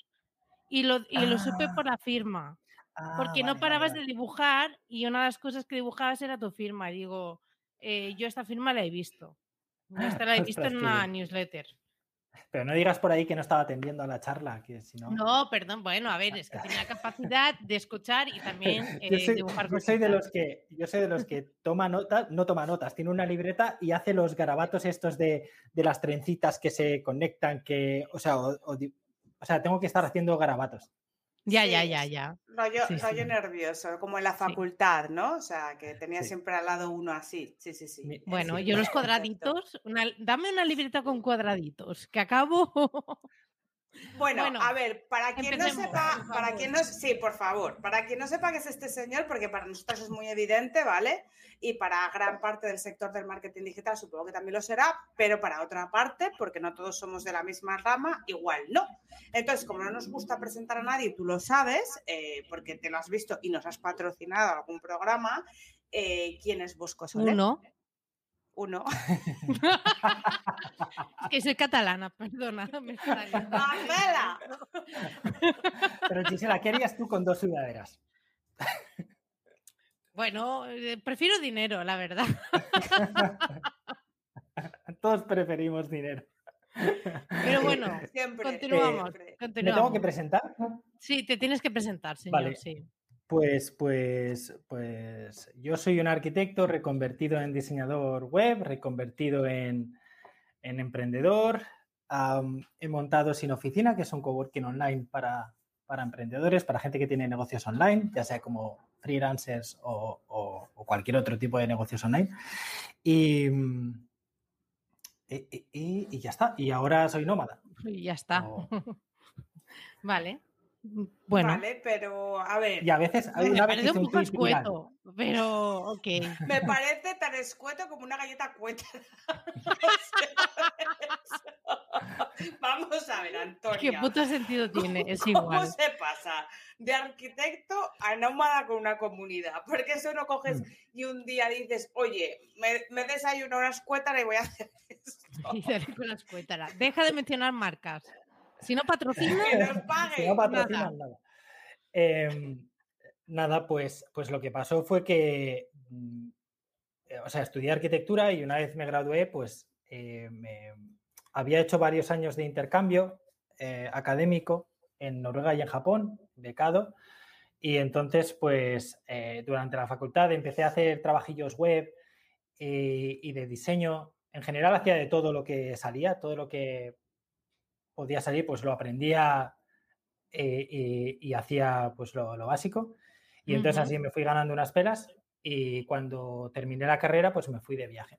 Y lo, y lo supe por la firma. Ah, porque no parabas de dibujar y una de las cosas que dibujabas era tu firma. Y digo, eh, yo esta firma la he visto. Esta la he visto en una newsletter. Pero no digas por ahí que no estaba atendiendo a la charla, que si no. No, perdón, bueno, a ver, es que tiene la capacidad de escuchar y también <laughs> yo, eh, soy, dibujar yo soy de los que Yo soy de los que toma notas, no toma notas, tiene una libreta y hace los garabatos estos de, de las trencitas que se conectan, que, o sea, o, o sea, tengo que estar haciendo garabatos. Ya, ya, ya, ya. Rollo, rollo nervioso, como en la facultad, ¿no? O sea, que tenía siempre al lado uno así. Sí, sí, sí. Bueno, yo los <laughs> cuadraditos, dame una libreta con cuadraditos, que acabo. <laughs> Bueno, a ver, para quien no sepa, para quien no, sí, por favor, para quien no sepa qué es este señor, porque para nosotros es muy evidente, ¿vale? Y para gran parte del sector del marketing digital supongo que también lo será, pero para otra parte, porque no todos somos de la misma rama, igual no. Entonces, como no nos gusta presentar a nadie, tú lo sabes, eh, porque te lo has visto y nos has patrocinado algún programa, eh, ¿quién es Bosco Soler? Uno. Uno. es que soy catalana, perdona. ¡Marcela! Pero Gisela, ¿qué harías tú con dos sudaderas? Bueno, eh, prefiero dinero, la verdad. <laughs> Todos preferimos dinero. Pero bueno, continuamos, ¿Me tengo que presentar? Sí, te tienes que presentar, señor. Vale. Sí. Pues, pues, pues yo soy un arquitecto reconvertido en diseñador web, reconvertido en, emprendedor. he montado Sin Oficina, que es un coworking online para, emprendedores, para gente que tiene negocios online, ya sea como freelancers o, cualquier otro tipo de negocios online. Y, y, ya está. Y ahora soy nómada. Y ya está. <laughs> vale. Bueno. Vale, pero a ver. Y a veces hay una me parece un poco escueto, pero ok. <laughs> Me parece tan escueto como una galleta cueta. <laughs> <laughs> Vamos a ver, Antonio. ¿Qué puto sentido tiene? Es igual. ¿Cómo se pasa de arquitecto a nómada con una comunidad? Porque eso no coges mm. y un día dices, oye, me, me desayuno una escuétara y voy a hacer esto. Y con la escuétara. Deja de mencionar marcas. Si no patrocina, <laughs> que nos pague. <laughs> Si no patrocinan, nada. Em, nada, pues, pues lo que pasó fue que, mm, eh, o sea, estudié arquitectura y una vez me gradué, pues eh, me, había hecho varios años de intercambio eh, académico en Noruega y en Japón, becado. Y entonces, pues, durante la facultad empecé a hacer trabajillos web y de diseño. En general hacía de todo lo que salía, todo lo que podía salir, pues lo aprendía eh, y, hacía pues lo, básico. Y entonces así me fui ganando unas pelas y cuando terminé la carrera, pues me fui de viaje.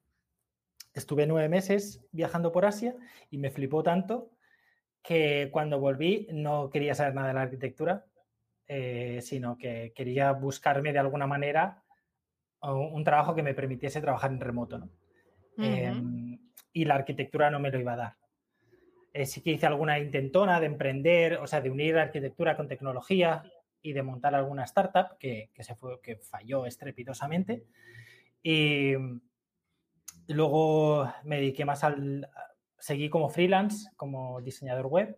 Estuve nueve meses viajando por Asia y me flipó tanto que cuando volví no quería saber nada de la arquitectura, eh, sino que quería buscarme de alguna manera un trabajo que me permitiese trabajar en remoto. Em, y la arquitectura no me lo iba a dar. Eh, sí que hice alguna intentona de emprender, o sea, de unir arquitectura con tecnología y de montar alguna startup que, se fue, que falló estrepitosamente. Y luego me dediqué más al... Seguí como freelance, como diseñador web.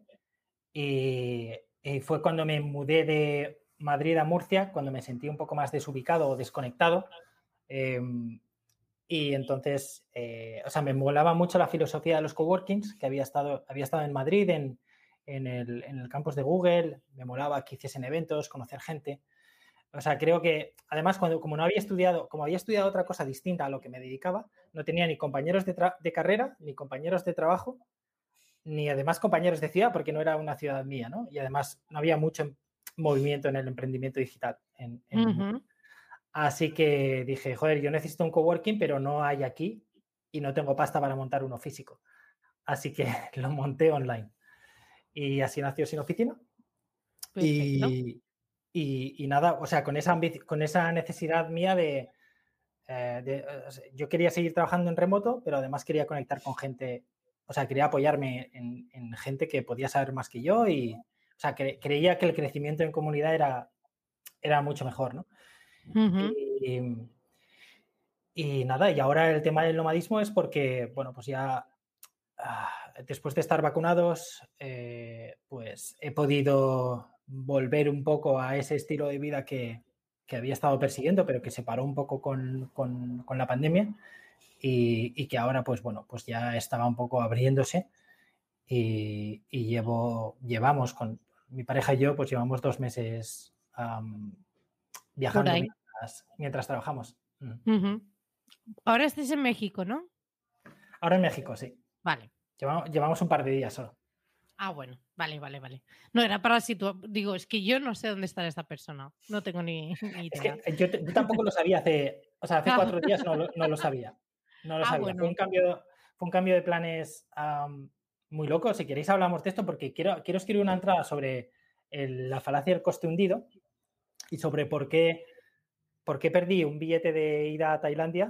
Y, fue cuando me mudé de Madrid a Murcia, cuando me sentí un poco más desubicado o desconectado. Em, y entonces, eh, o sea, me molaba mucho la filosofía de los coworkings, que había estado, había estado en Madrid, en, en, el, en el campus de Google, me molaba que hiciesen eventos, conocer gente. O sea, creo que además, cuando, como no había estudiado, como había estudiado otra cosa distinta a lo que me dedicaba, no tenía ni compañeros de, de carrera, ni compañeros de trabajo, ni además compañeros de ciudad, porque no era una ciudad mía, ¿no? Y además no había mucho movimiento en el emprendimiento digital en, en Así que dije, joder, yo necesito un coworking, pero no hay aquí y no tengo pasta para montar uno físico. Así que <laughs> lo monté online. Y así nació Sin Oficina. Y, y, nada, o sea, con esa, con esa necesidad mía de, eh, Yo quería seguir trabajando en remoto, pero además quería conectar con gente, o sea, quería apoyarme en, gente que podía saber más que yo y, o sea, creía que el crecimiento en comunidad era, era mucho mejor, ¿no? Y, nada, y ahora el tema del nomadismo es porque, bueno, pues ya ah, después de estar vacunados, eh, pues he podido volver un poco a ese estilo de vida que, había estado persiguiendo, pero que se paró un poco con, la pandemia. y, que ahora, pues bueno, pues ya estaba un poco abriéndose y, llevo, llevamos con mi pareja y yo, pues llevamos dos meses viajando mientras, trabajamos. Mm. Ahora estés en México, ¿no? Ahora en México, sí. Vale. Llevamos, un par de días solo. Ah, bueno, vale, vale, vale. No, era para situar. Digo, es que yo no sé dónde está esta persona. No tengo ni, idea. yo, tampoco lo sabía hace. O sea, hace cuatro días no lo, sabía. No lo ah, sabía. Fue, un cambio, fue un cambio de planes muy loco. Si queréis, hablamos de esto porque quiero, quiero escribir una entrada sobre la falacia del coste hundido y sobre por qué, por qué perdí un billete de ida a Tailandia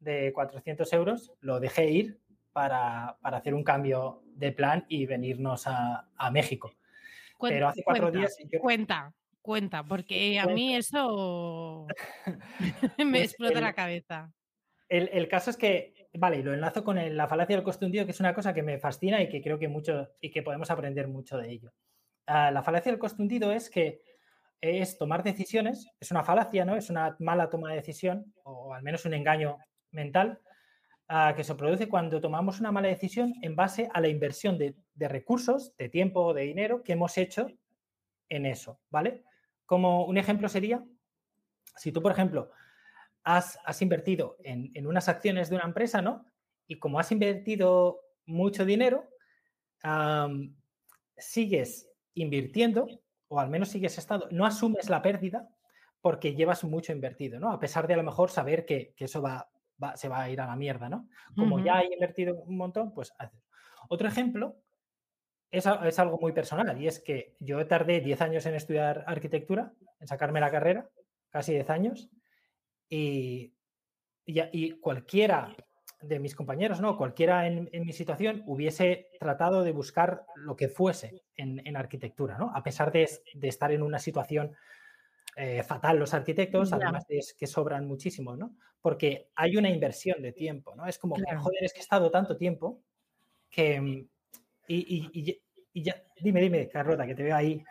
de 400 euros. Lo dejé ir para, hacer un cambio de plan y venirnos a, México. Pero hace cuatro días... Cuenta, cuenta, porque a mí eso <laughs> <laughs> me pues explota la cabeza. El, caso es que, vale, lo enlazo con la falacia del coste hundido, que es una cosa que me fascina y que creo que mucho y que podemos aprender mucho de ello. Ah, la falacia del coste hundido es que es tomar decisiones, es una falacia, ¿no? Es una mala toma de decisión, o al menos un engaño mental, que se produce cuando tomamos una mala decisión en base a la inversión de, recursos, de tiempo o de dinero que hemos hecho en eso, ¿vale? Como un ejemplo sería, si tú, por ejemplo, has, invertido en, unas acciones de una empresa, ¿no? Y como has invertido mucho dinero, sigues invirtiendo, o al menos sigues estando, no asumes la pérdida porque llevas mucho invertido, ¿no? A pesar de a lo mejor saber que, que eso va, se va a ir a la mierda, ¿no? Como ya he invertido un montón, pues haces. Otro ejemplo es, es, algo muy personal y es que yo tardé 10 años en estudiar arquitectura, en sacarme la carrera, casi 10 años, y, y, cualquiera de mis compañeros, ¿no? Cualquiera en, mi situación hubiese tratado de buscar lo que fuese en, en arquitectura, ¿no? A pesar de, de estar en una situación eh, fatal los arquitectos, además es que sobran muchísimo, ¿no? Porque hay una inversión de tiempo, ¿no? Es como, joder, es que he estado tanto tiempo que... Mm, y, ya, dime, dime, Carlota, que te veo ahí.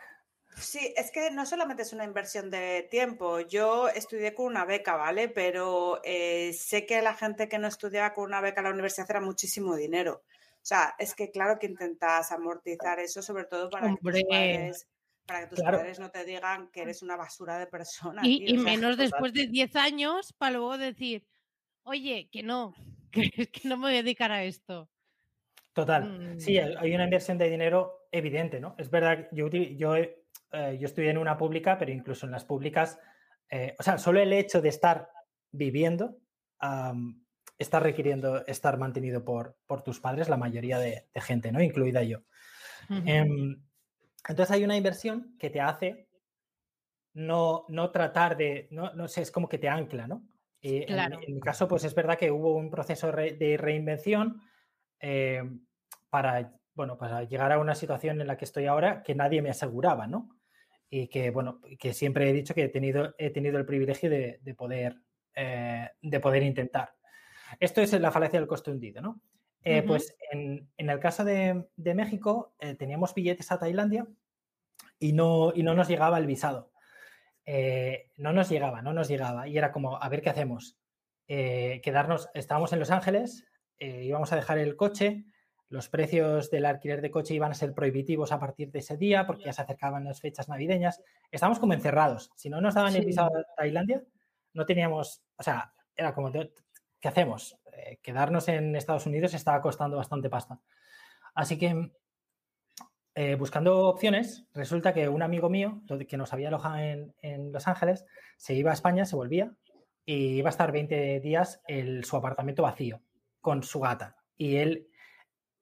Sí, es que no solamente es una inversión de tiempo. Yo estudié con una beca, ¿vale? Pero eh, sé que la gente que no estudiaba con una beca en la universidad era muchísimo dinero. O sea, es que claro que intentas amortizar eso, sobre todo para que para que tus padres no te digan que eres una basura de persona. Y, menos después de 10 años para luego decir, oye, que no, <laughs> que, no me voy a dedicar a esto. Total. Sí, mm. hay una inversión de dinero evidente, ¿no? Es verdad, yo, yo, eh, yo estudié en una pública, pero incluso en las públicas, eh, o sea, solo el hecho de estar viviendo está requiriendo estar mantenido por, por tus padres, la mayoría de, gente, ¿no? Incluida yo. Entonces hay una inversión que te hace no, no tratar de, no, no sé, es como que te ancla, ¿no? Eh, en, mi caso, pues es verdad que hubo un proceso de reinvención eh, para, bueno, para llegar a una situación en la que estoy ahora que nadie me aseguraba, ¿no? Y que, bueno, que siempre he dicho que he tenido, he tenido el privilegio de, poder, eh, de poder intentar. Esto es la falacia del coste hundido, ¿no? Eh, pues en, el caso de, México eh, teníamos billetes a Tailandia y no, y no nos llegaba el visado. Eh, no nos llegaba, no nos llegaba. Y era como, a ver qué hacemos. quedarnos, estábamos en Los Ángeles, íbamos a dejar el coche, los precios del alquiler de coche iban a ser prohibitivos a partir de ese día porque ya se acercaban las fechas navideñas. Estábamos como encerrados. Si no nos daban el visado a Tailandia, no teníamos, o sea, era como, ¿qué hacemos? Eh, quedarnos en Estados Unidos estaba costando bastante pasta. Así que eh, buscando opciones, resulta que un amigo mío, que nos había alojado en, Los Ángeles, se iba a España, se volvía y iba a estar 20 días en su apartamento vacío con su gata. Y él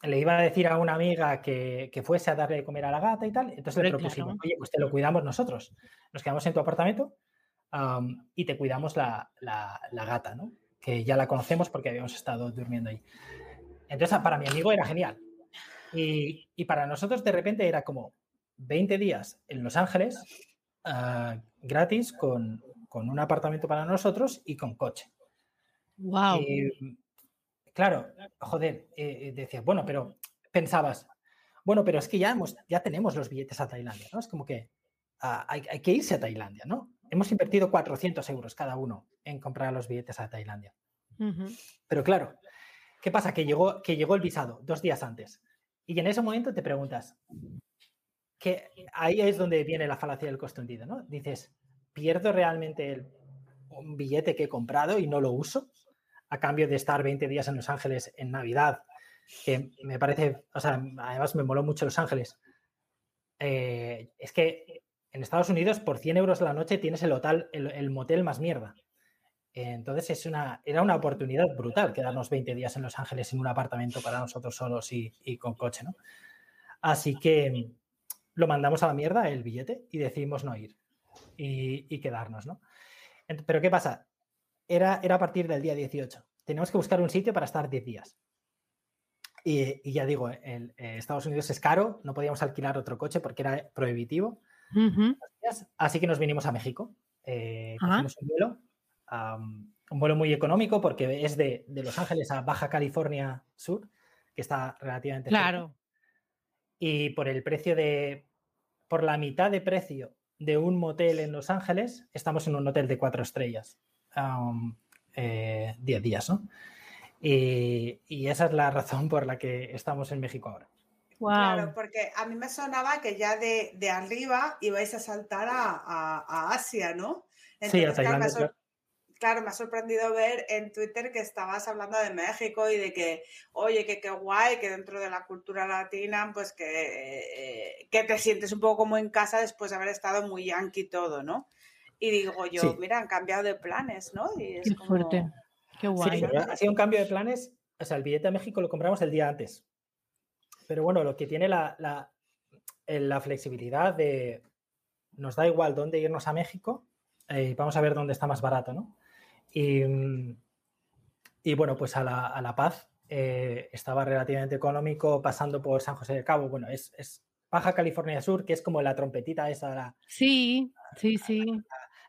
le iba a decir a una amiga que, fuese a darle de comer a la gata y tal. Entonces le propusimos, oye, pues te lo cuidamos nosotros. Nos quedamos en tu apartamento y te cuidamos la, la gata, ¿no? que ya la conocemos porque habíamos estado durmiendo ahí. Entonces, para mi amigo era genial. Y, para nosotros de repente era como 20 días en Los Ángeles, ah, gratis, con, un apartamento para nosotros y con coche. ¡Wow! Claro, joder, eh, decías, bueno, pero pensabas, bueno, pero es que ya, hemos, ya tenemos los billetes a Tailandia, ¿no? Es como que ah, hay, hay, que irse a Tailandia, ¿no? Hemos invertido 400 euros cada uno en comprar los billetes a Tailandia. Pero claro, ¿qué pasa? Que llegó, que llegó el visado dos días antes. Y en ese momento te preguntas, que ahí es donde viene la falacia del costo hundido, ¿no? Dices, ¿pierdo realmente el, un billete que he comprado y no lo uso? A cambio de estar 20 días en Los Ángeles en Navidad, que me parece, o sea, además me moló mucho Los Ángeles. Eh, es que en Estados Unidos por 100 euros la noche tienes el hotel, el, motel más mierda. Entonces es una, era una oportunidad brutal quedarnos 20 días en Los Ángeles en un apartamento para nosotros solos y, con coche, ¿no? Así que lo mandamos a la mierda el billete y decidimos no ir y, quedarnos, ¿no? Pero ¿qué pasa? Era, era a partir del día 18. Teníamos que buscar un sitio para estar 10 días. Y, ya digo, eh, Estados Unidos es caro, no podíamos alquilar otro coche porque era prohibitivo. Así que nos vinimos a México. Eh, un vuelo, un vuelo muy económico porque es de, Los Ángeles a Baja California Sur, que está relativamente claro. Y por el precio de, por la mitad de precio de un motel en Los Ángeles, estamos en un hotel de cuatro estrellas. 10 eh, días, ¿no? Y, y, esa es la razón por la que estamos en México ahora. Claro, porque a mí me sonaba que ya de, de arriba ibais a saltar a, a, Asia, ¿no? sí, a Tailandia. Claro, claro, me ha sorprendido ver en Twitter que estabas hablando de México y de que, oye, que qué guay, que dentro de la cultura latina, pues que, eh, que te sientes un poco como en casa después de haber estado muy yankee todo, ¿no? Y digo yo, mira, han cambiado de planes, ¿no? Y es qué fuerte, qué guay. Sí, ha sido un cambio de planes. O sea, el billete a México lo compramos el día antes. Pero bueno, lo que tiene la, la, flexibilidad de nos da igual dónde irnos a México, eh, vamos a ver dónde está más barato, ¿no? Y, y bueno, pues a La, a la Paz eh, estaba relativamente económico pasando por San José de Cabo. Bueno, es, es, Baja California Sur, que es como la trompetita esa. La, sí, sí, sí.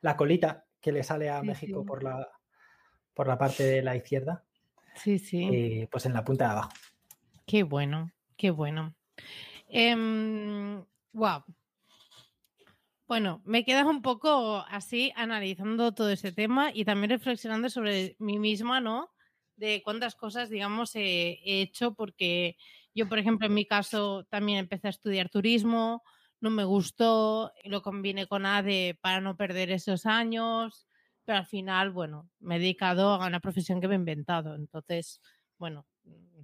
La, colita que le sale a México Por, la, por la parte de la izquierda. Sí, sí. Y pues en la punta de abajo. Qué bueno. Qué bueno. wow. Em, bueno, me quedas un poco así analizando todo ese tema y también reflexionando sobre mí misma, ¿no? De cuántas cosas, digamos, he, hecho, porque yo, por ejemplo, en mi caso también empecé a estudiar turismo, no me gustó, lo combiné con ADE para no perder esos años, pero al final, bueno, me he dedicado a una profesión que me he inventado. Entonces, bueno,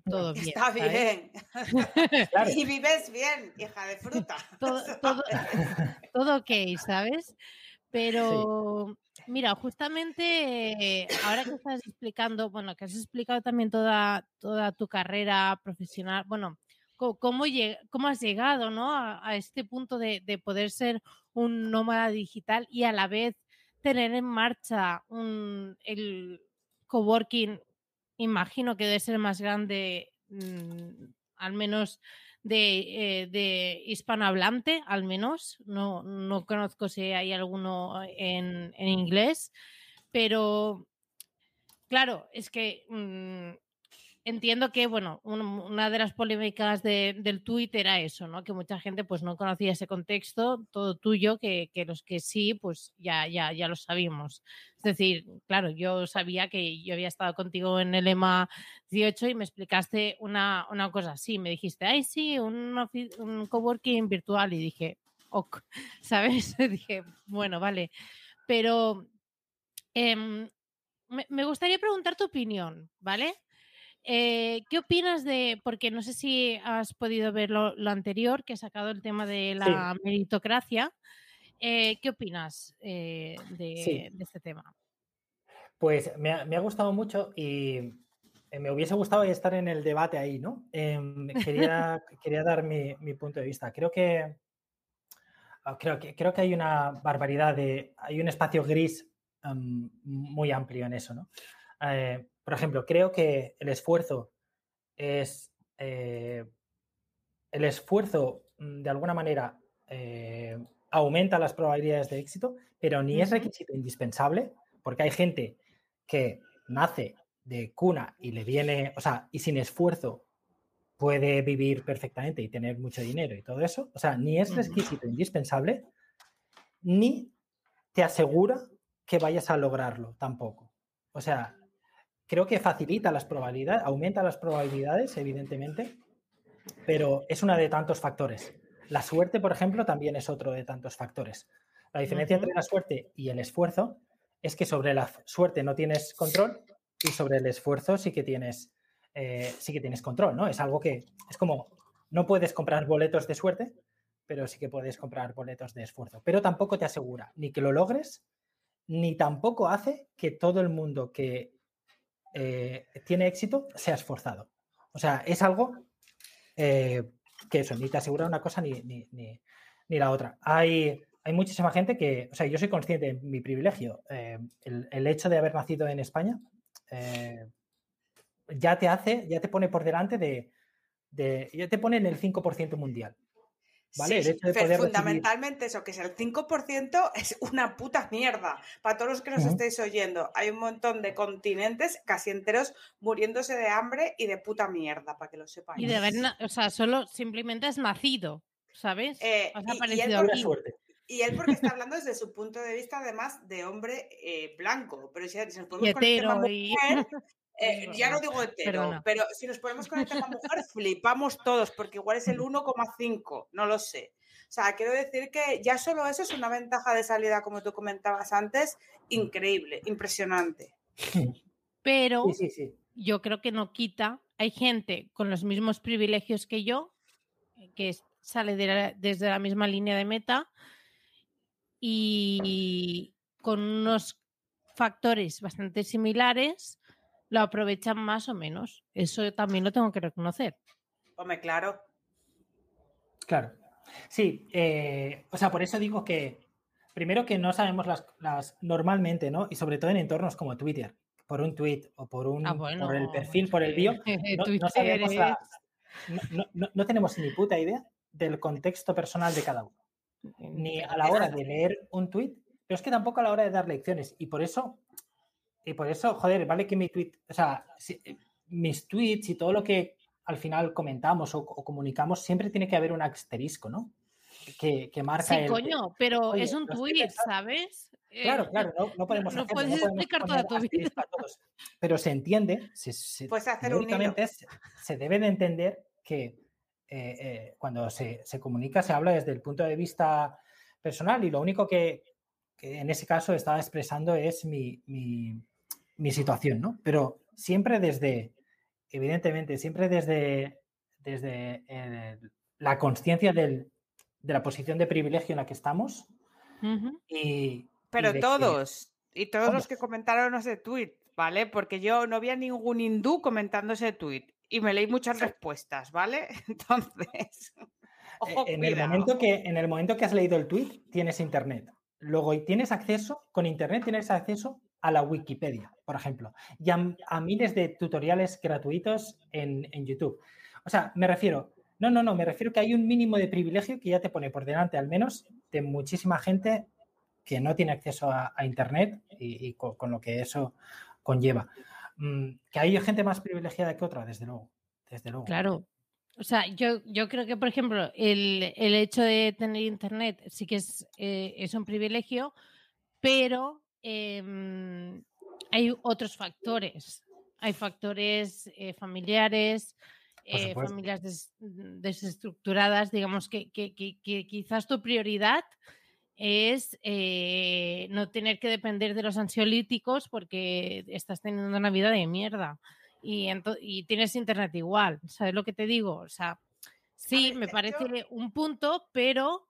todo bien. Está bien. <laughs> Y vives bien, hija de fruta. <laughs> <laughs> todo, ok, ¿sabes? Pero mira, justamente ahora que estás explicando, bueno, que has explicado también toda, toda tu carrera profesional, bueno, cómo, cómo has llegado ¿no? a, este punto de, de, poder ser un nómada digital y a la vez tener en marcha un, el coworking imagino que debe ser más grande, mm, al menos de, eh, hispanohablante, al menos. No, no, conozco si hay alguno en, en inglés, pero claro, es que mm, entiendo que, bueno, una de las polémicas del tuit era eso, ¿no? Que mucha gente pues no conocía ese contexto, todo tuyo, que, los que sí, pues ya, ya, ya lo sabíamos. Es decir, claro, yo sabía que yo había estado contigo en el EMA 18 y me explicaste una, cosa así. Me dijiste, ay, sí, un, un coworking virtual. Y dije, ok, <laughs> ¿sabes? <laughs> dije, bueno, vale. Pero em, me gustaría preguntar tu opinión, ¿vale? Eh, ¿Qué opinas de, porque no sé si has podido ver lo, anterior, que ha sacado el tema de la meritocracia, eh, ¿qué opinas eh, de, este tema? Pues me ha, gustado mucho y me hubiese gustado estar en el debate ahí, ¿no? Em, <laughs> quería, quería dar mi, punto de vista. Creo que, ah, creo que, creo que hay una barbaridad de, hay un espacio gris em, muy amplio en eso, ¿no? Por ejemplo, creo que el esfuerzo es. Eh, el esfuerzo, mm, de alguna manera, eh, aumenta las probabilidades de éxito, pero ni es requisito indispensable, porque hay gente que nace de cuna y le viene, o sea, y sin esfuerzo puede vivir perfectamente y tener mucho dinero y todo eso. O sea, ni es requisito indispensable, ni te asegura que vayas a lograrlo tampoco. O sea, creo que facilita las probabilidades, aumenta las probabilidades, evidentemente, pero es una de tantos factores. La suerte, por ejemplo, también es otro de tantos factores. La diferencia entre la suerte y el esfuerzo es que sobre la suerte no tienes control y sobre el esfuerzo sí que tienes, eh, sí que tienes control, ¿no? Es algo que es como, no puedes comprar boletos de suerte, pero sí que puedes comprar boletos de esfuerzo. Pero tampoco te asegura ni que lo logres, ni tampoco hace que todo el mundo que eh, tiene éxito sea esforzado. O sea, es algo eh, que eso, ni te asegura una cosa ni, ni, la otra. Hay, hay, muchísima gente que, o sea, yo soy consciente de mi privilegio. Eh, el, hecho de haber nacido en España ya te hace, ya te pone por delante de, de ya te pone en el 5% mundial. ¿Vale? fundamentalmente eso, que es el 5% <laughs> es una puta mierda. Para todos los que nos estéis oyendo, hay un montón de continentes casi enteros muriéndose de hambre y de puta mierda, para que lo sepáis. Y de ver, o sea, solo simplemente has nacido, ¿sabes? Eh, y, él porque, y, él porque está <laughs> hablando desde su punto de vista, además, de hombre eh, blanco. Pero si, nos podemos y <laughs> Eh, ya no digo entero, pero si nos ponemos con el tema mujer, flipamos todos, porque igual es el <laughs> 1,5, no lo sé. O sea, quiero decir que ya solo eso es una ventaja de salida, como tú comentabas antes, increíble, impresionante. Pero yo creo que no quita, hay gente con los mismos privilegios que yo, que sale desde la misma línea de meta y con unos factores bastante similares lo aprovechan más o menos. Eso también lo tengo que reconocer. Hombre, claro. Claro. Sí, eh, o sea, por eso digo que primero que no sabemos las, normalmente, ¿no? Y sobre todo en entornos como Twitter, por un tweet o por un ah, por el perfil, por el bio, <laughs> no, tenemos ni puta idea del contexto personal de cada uno. Ni a la hora de leer un tweet, pero es que tampoco a la hora de dar lecciones. Y por eso y por eso, joder, vale que mi tweet, o sea, eh, mis tweets y todo lo que al final comentamos o, comunicamos, siempre tiene que haber un asterisco, ¿no? Que, que marca. Sí, coño, pero es un tweet, ¿sabes? Claro, claro, no, podemos no, puedes explicar toda tu vida. Pero se entiende, se, se, hacer un se, debe de entender que eh, eh, cuando se, comunica se habla desde el punto de vista personal y lo único que, que en ese caso estaba expresando es mi, mi situación, ¿no? Pero siempre desde, evidentemente, siempre desde, desde la conciencia de la posición de privilegio en la que estamos. y, Pero todos, y todos los que comentaron ese tweet, ¿vale? Porque yo no había ningún hindú comentando ese tweet y me leí muchas respuestas, ¿vale? <laughs> Entonces, <laughs> e, en, el momento que, en el momento que has leído el tweet, tienes internet. Luego tienes acceso, con internet tienes acceso a la Wikipedia, por ejemplo, y a, miles de tutoriales gratuitos en, YouTube. O sea, me refiero, no, no, no, me refiero que hay un mínimo de privilegio que ya te pone por delante, al menos, de muchísima gente que no tiene acceso a, Internet y, con, lo que eso conlleva. Mm, que hay gente más privilegiada que otra, desde luego. Desde luego. Claro. O sea, yo, yo creo que, por ejemplo, el, hecho de tener Internet sí que es, eh, es un privilegio, pero Em, hay otros factores. Hay factores eh, familiares, eh, familias desestructuradas, digamos que, quizás tu prioridad es eh, no tener que depender de los ansiolíticos porque estás teniendo una vida de mierda y, y tienes internet igual, ¿sabes lo que te digo? O sea, sí, me parece un punto, pero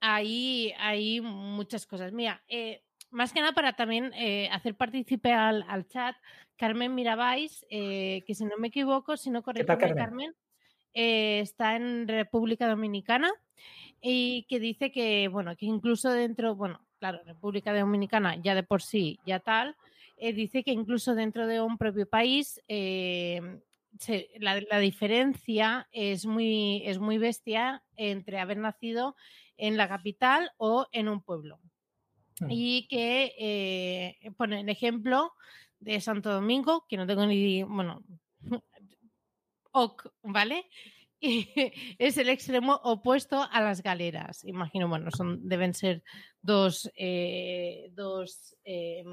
ahí hay muchas cosas. Mira, más que nada para también eh, hacer partícipe al, chat. Carmen Mirabais, eh, que si no me equivoco, si no correcto Carmen, eh, está en República Dominicana y que dice que, bueno, que incluso dentro, bueno, claro, República Dominicana ya de por sí, ya tal, dice que incluso dentro de un propio país la, la, diferencia es muy, es muy bestia entre haber nacido en la capital o en un pueblo y que eh, pone el ejemplo de Santo Domingo, que no tengo ni, bueno, <laughs> ok, ¿vale? <laughs> y es el extremo opuesto a las galeras. Imagino, bueno, son, deben ser dos, eh, dos, eh,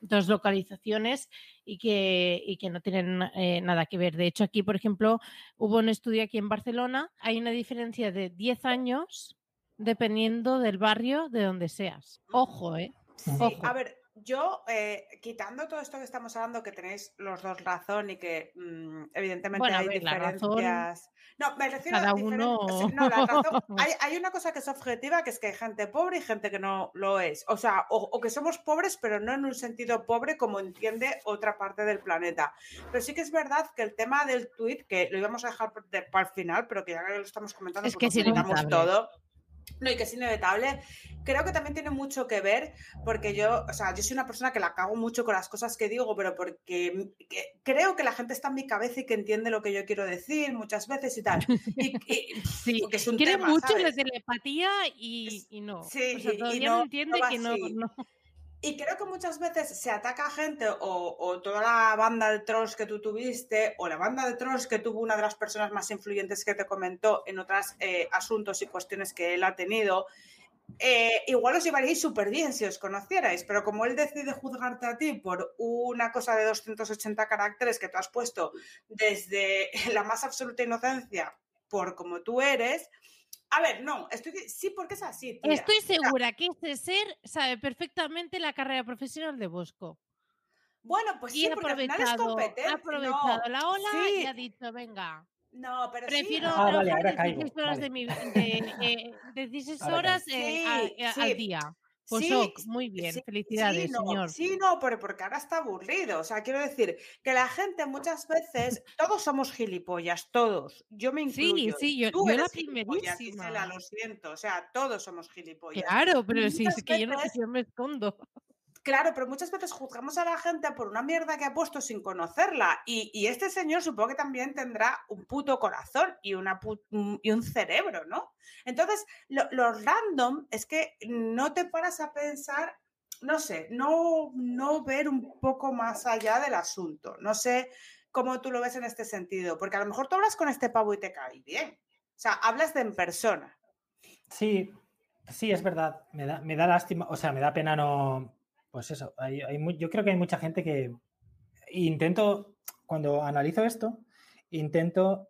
dos localizaciones y que, y que no tienen eh, nada que ver. De hecho, aquí, por ejemplo, hubo un estudio aquí en Barcelona, hay una diferencia de 10 años dependiendo del barrio de donde seas. Ojo, ¿eh? Sí, a ver, yo, eh, quitando todo esto que estamos hablando, que tenéis los dos razón y que mm, evidentemente hay diferencias. no, me refiero a uno... no, la razón... <laughs> hay, una cosa que es objetiva, que es que hay gente pobre y gente que no lo es. O sea, o, que somos pobres, pero no en un sentido pobre como entiende otra parte del planeta. Pero sí que es verdad que el tema del tweet, que lo íbamos a dejar para el final, pero que ya lo estamos comentando, es que si todo. No, y que es inevitable. Creo que también tiene mucho que ver porque yo, o sea, yo soy una persona que la cago mucho con las cosas que digo, pero porque creo que la gente está en mi cabeza y que entiende lo que yo quiero decir muchas veces y tal. Y, <laughs> sí, que es un quiere mucho la telepatía y, y no. Sí, todavía no, entiende que no, <laughs> no. Y creo que muchas veces se ataca a gente o, toda la banda de trolls que tú tuviste o la banda de trolls que tuvo una de las personas más influyentes que te comentó en otros eh, asuntos y cuestiones que él ha tenido. Eh, igual os llevaríais súper bien si os conocierais, pero como él decide juzgarte a ti por una cosa de 280 caracteres que tú has puesto desde <laughs> la más absoluta inocencia por como tú eres, a ver, no, estoy, sí, porque es así. Estoy segura que este ser sabe perfectamente la carrera profesional de Bosco. Bueno, pues sí, porque al final es competente. Ha aprovechado la ola y ha dicho, venga. No, pero Prefiero sí. Ah, vale, 16 horas, de mi, de, eh, 16 horas eh, eh, al día. Pues muy bien, felicidades, señor. Sí, no, pero porque ahora está aburrido. O sea, quiero decir que la gente muchas veces, todos somos gilipollas, todos. Yo me incluyo. Sí, sí, yo, Tú yo la primerísima. lo siento. O sea, todos somos gilipollas. Claro, pero sí, es que yo, no, yo me escondo. Claro, pero muchas veces juzgamos a la gente por una mierda que ha puesto sin conocerla. Y, este señor supongo que también tendrá un puto corazón y, una y un cerebro, ¿no? Entonces, lo, random es que no te paras a pensar, no sé, no, no ver un poco más allá del asunto. No sé cómo tú lo ves en este sentido, porque a lo mejor tú hablas con este pavo y te cae bien. O sea, hablas de en persona. Sí, sí, es verdad. Me da, me da lástima, o sea, me da pena no pues eso, hay, yo creo que hay mucha gente que intento, cuando analizo esto, intento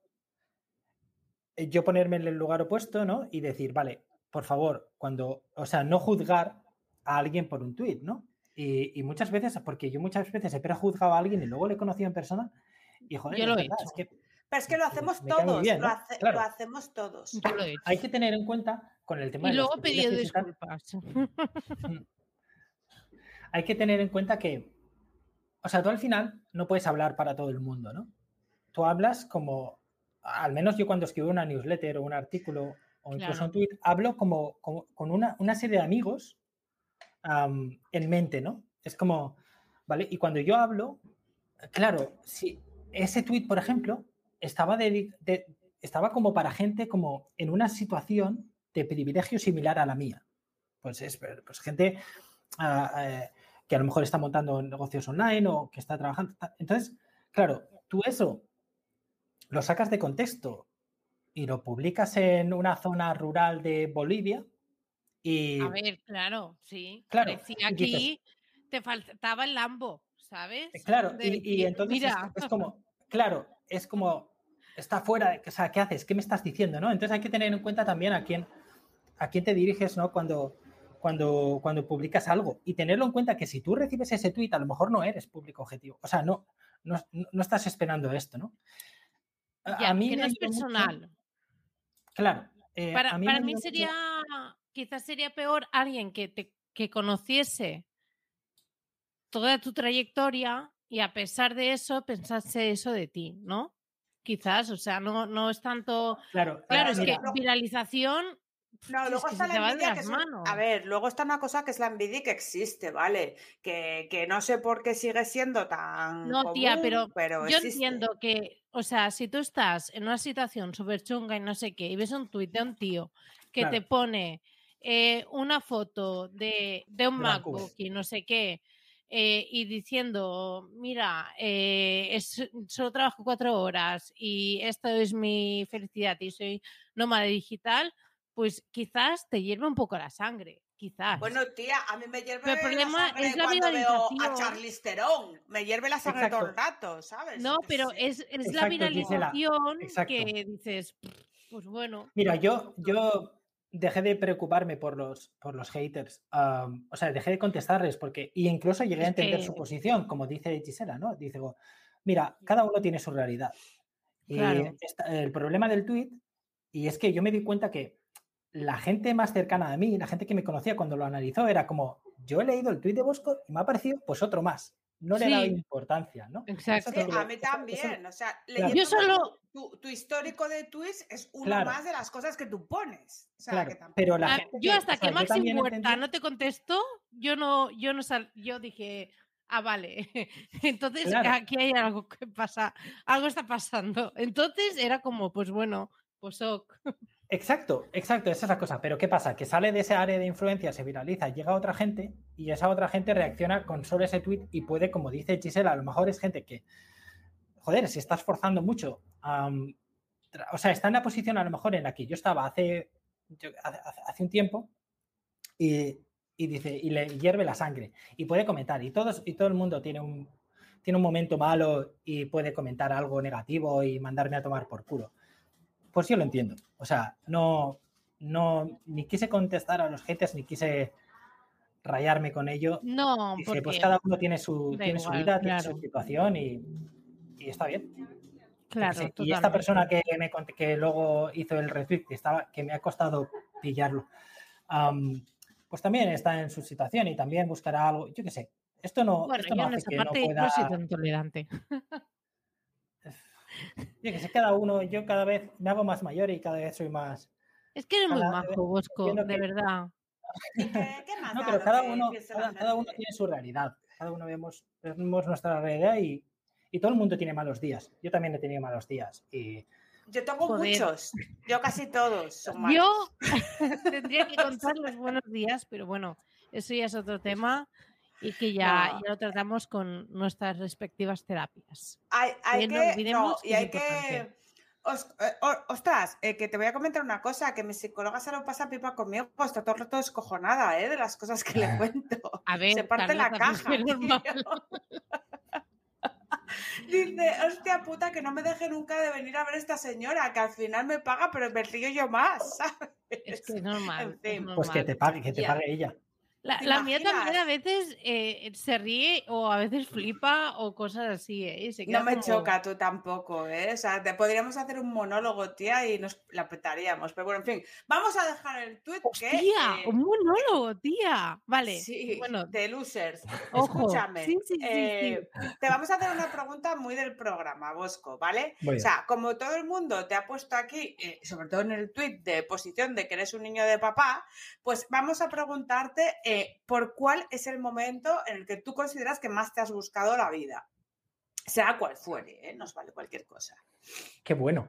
eh, yo ponerme en el lugar opuesto, ¿no? Y decir, vale, por favor, cuando, o sea, no juzgar a alguien por un tuit, ¿no? Y, muchas veces, porque yo muchas veces he prejuzgado a alguien y luego le he conocido en persona, y joder, yo lo he que, pero es que lo hacemos todos, lo, hacemos todos. Hay que tener en cuenta con el tema y luego pedir disculpas. <laughs> hay que tener en cuenta que, o sea, tú al final no puedes hablar para todo el mundo, ¿no? Tú hablas como, al menos yo cuando escribo una newsletter o un artículo o incluso un tweet, hablo como, con una, serie de amigos en mente, ¿no? Es como, ¿vale? Y cuando yo hablo, claro, si ese tweet, por ejemplo, estaba, de, estaba como para gente como en una situación de privilegio similar a la mía. Pues es pues gente ah, eh, que a lo mejor está montando negocios online o que está trabajando. Entonces, claro, tú eso lo sacas de contexto y lo publicas en una zona rural de Bolivia y... A ver, claro, sí. Claro. aquí te faltaba el Lambo, ¿sabes? Eh, claro, y, entonces Es, como, claro, es como, está fuera, o sea, ¿qué haces? ¿Qué me estás diciendo? ¿no? Entonces hay que tener en cuenta también a quién, a quién te diriges, ¿no? Cuando, cuando, cuando publicas algo y tenerlo en cuenta que si tú recibes ese tweet, a lo mejor no eres público objetivo. O sea, no, no, estás esperando esto, ¿no? a mí no es personal. Claro. Eh, para mí, sería, quizás sería peor alguien que, te, que conociese toda tu trayectoria y a pesar de eso pensase eso de ti, ¿no? Quizás, o sea, no, no es tanto. Claro, claro, es que viralización no, luego está la envidia que es A ver, luego está una cosa que es la envidia que existe, ¿vale? Que, no sé por qué sigue siendo tan. No, tía, pero, yo entiendo que, o sea, si tú estás en una situación súper chunga y no sé qué, y ves un tuit de un tío que te pone eh, una foto de, un MacBook y no sé qué. eh, y diciendo, mira, eh, es, solo trabajo cuatro horas y esto es mi felicidad y soy nómada digital, pues quizás te hierve un poco la sangre. Quizás. Bueno, tía, a mí me hierve Pero el problema la sangre es la cuando veo a. Charlize Theron. Me hierve la sangre todo el rato, ¿sabes? No, pero es, es la Exacto, viralización exacto. que dices, pues bueno. Mira, yo, yo dejé de preocuparme por los, por los haters. o sea, dejé de contestarles porque, y incluso llegué a Es entender su posición, como dice Gisela, ¿no? Dice, go, mira, cada uno tiene su realidad. Y Claro. esta- el problema del tweet, y es que yo me di cuenta que la gente más cercana a mí, la gente que me conocía cuando lo analizó, era como, yo he leído el tweet de Bosco y me ha parecido pues otro más. No le he dado importancia, ¿no? Exacto. Sí, a mí eso- eso- también. O sea, Claro. leyendo Yo solo- tu, tu histórico de tweets es una Claro. más de las cosas que tú pones. O sea, Claro, que tampoco- pero la Ah, gente yo que- hasta o sea, que Maxi Huerta entendí- no te contestó, yo no, yo no sal, yo dije, ah, vale. <laughs> Entonces Claro. aquí hay algo que pasa, algo está pasando. Entonces era como, pues bueno, pues ok. Exacto, exacto, esa es la cosa. Pero ¿qué pasa? Que sale de ese área de influencia, se viraliza, llega otra gente y esa otra gente reacciona con solo ese tweet y puede, como dice Gisela, a lo mejor es gente que, joder, se está esforzando mucho. tra- o sea, está en la posición a lo mejor en la que yo estaba hace- hace un tiempo y, y dice, y le hierve la sangre y puede comentar. Y, todos, y todo el mundo tiene un, tiene un momento malo y puede comentar algo negativo y mandarme a tomar por culo pues yo lo entiendo. O sea, no, no, ni quise contestar a los haters, ni quise rayarme con ello. No, Dije, porque pues cada uno tiene su, tiene su vida, tiene su situación y, y está bien. Claro. Y esta persona que, me, que luego hizo el retweet, que, estaba, que me ha costado pillarlo, pues también está en su situación y también buscará algo, yo qué sé. Esto no, Bueno, esto no hace que no pueda... no soy tan tolerante. <laughs> Yo que sé, cada uno, yo cada vez me hago más mayor y cada vez soy más... Es que eres muy majo, Bosco, de que- verdad. ¿Y qué- qué más No, pero cada uno, cada, cada uno tiene su realidad. Cada uno vemos, vemos nuestra realidad y, y todo el mundo tiene malos días. Yo también he tenido malos días. Y Yo tengo Joder. muchos. Yo casi todos son malos. Yo <laughs> tendría que contar los buenos días, pero bueno, eso ya es otro tema y que ya, No. ya lo tratamos con nuestras respectivas terapias. Hay, hay Que no que, olvidemos no, y hay que, os- eh, ostras, eh, que te voy a comentar una cosa, que mi psicóloga se lo pasa pipa conmigo, pues está todo el rato descojonada, ¿eh? De las cosas que le cuento. A ver, se parte la caja. normal. <laughs> Dice, hostia puta, que no me deje nunca de venir a ver a esta señora, que al final me paga, pero me río yo más, <laughs> ¿sabes? Es que es normal. En es fin. pues que normal. te pague, que te Ya. pague ella. La, ¿Te la mía también a veces eh, se ríe o a veces flipa o cosas así, ¿eh? Y se queda No me como- choca tú tampoco, ¿eh? O sea, te podríamos hacer un monólogo, tía, y nos la petaríamos. Pero bueno, en fin, vamos a dejar el tweet que... ¡Hostia! eh, Un monólogo, tía. Vale. Sí, bueno, de losers. ojo. Escúchame. Sí, sí, eh, Te vamos a hacer una pregunta muy del programa, Bosco, ¿vale? O sea, como todo el mundo te ha puesto aquí, eh, sobre todo en el tweet de posición de que eres un niño de papá, pues vamos a preguntarte eh, por cuál es el momento en el que tú consideras que más te has buscado la vida. Sea cual fuere, ¿eh? nos vale cualquier cosa. Qué bueno.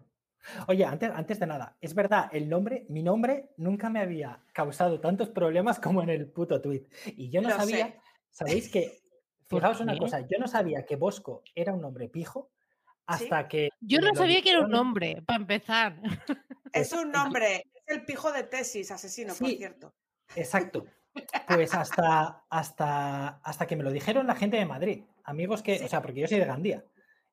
Oye, antes, antes de nada, es verdad, el nombre, mi nombre nunca me había causado tantos problemas como en el puto tweet. Y yo no Lo sabía, sé. sabéis que, <laughs> ¿Por fijaos una cosa, yo no sabía que Bosco era un nombre pijo hasta que... Yo no sabía que era un nombre, para empezar. <laughs> Es un nombre, es el pijo de tesis, asesino, por cierto. Exacto. Pues hasta, hasta, hasta que me lo dijeron la gente de Madrid. Amigos que, Sí. o sea, porque yo soy de Gandía.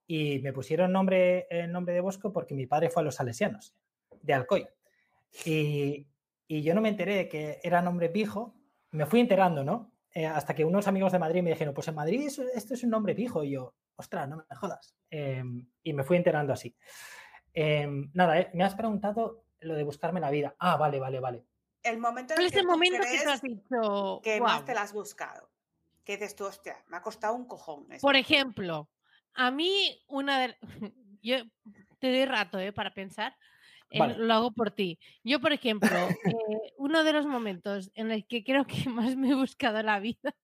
Y me pusieron nombre, el nombre de Bosco porque mi padre fue a los Salesianos, de Alcoy. Y, y yo no me enteré de que era nombre pijo. Me fui enterando, ¿no? Eh, hasta que unos amigos de Madrid me dijeron, pues en Madrid esto es un nombre pijo. Y yo, ostras, no me jodas. Em, y me fui enterando así. Em, nada, eh, me has preguntado lo de buscarme la vida. Ah, vale, vale, vale. El momento en ¿Cuál el que tú momento que crees has dicho, que "Guau"? más te la has buscado. Que dices tú, hostia, me ha costado un cojón. esto. Por ejemplo, a mí una de... <laughs> Yo te doy rato ¿eh? para pensar. eh, Vale. Lo hago por ti. Yo, por ejemplo, eh, <laughs> uno de los momentos en el que creo que <laughs> más me he buscado la vida,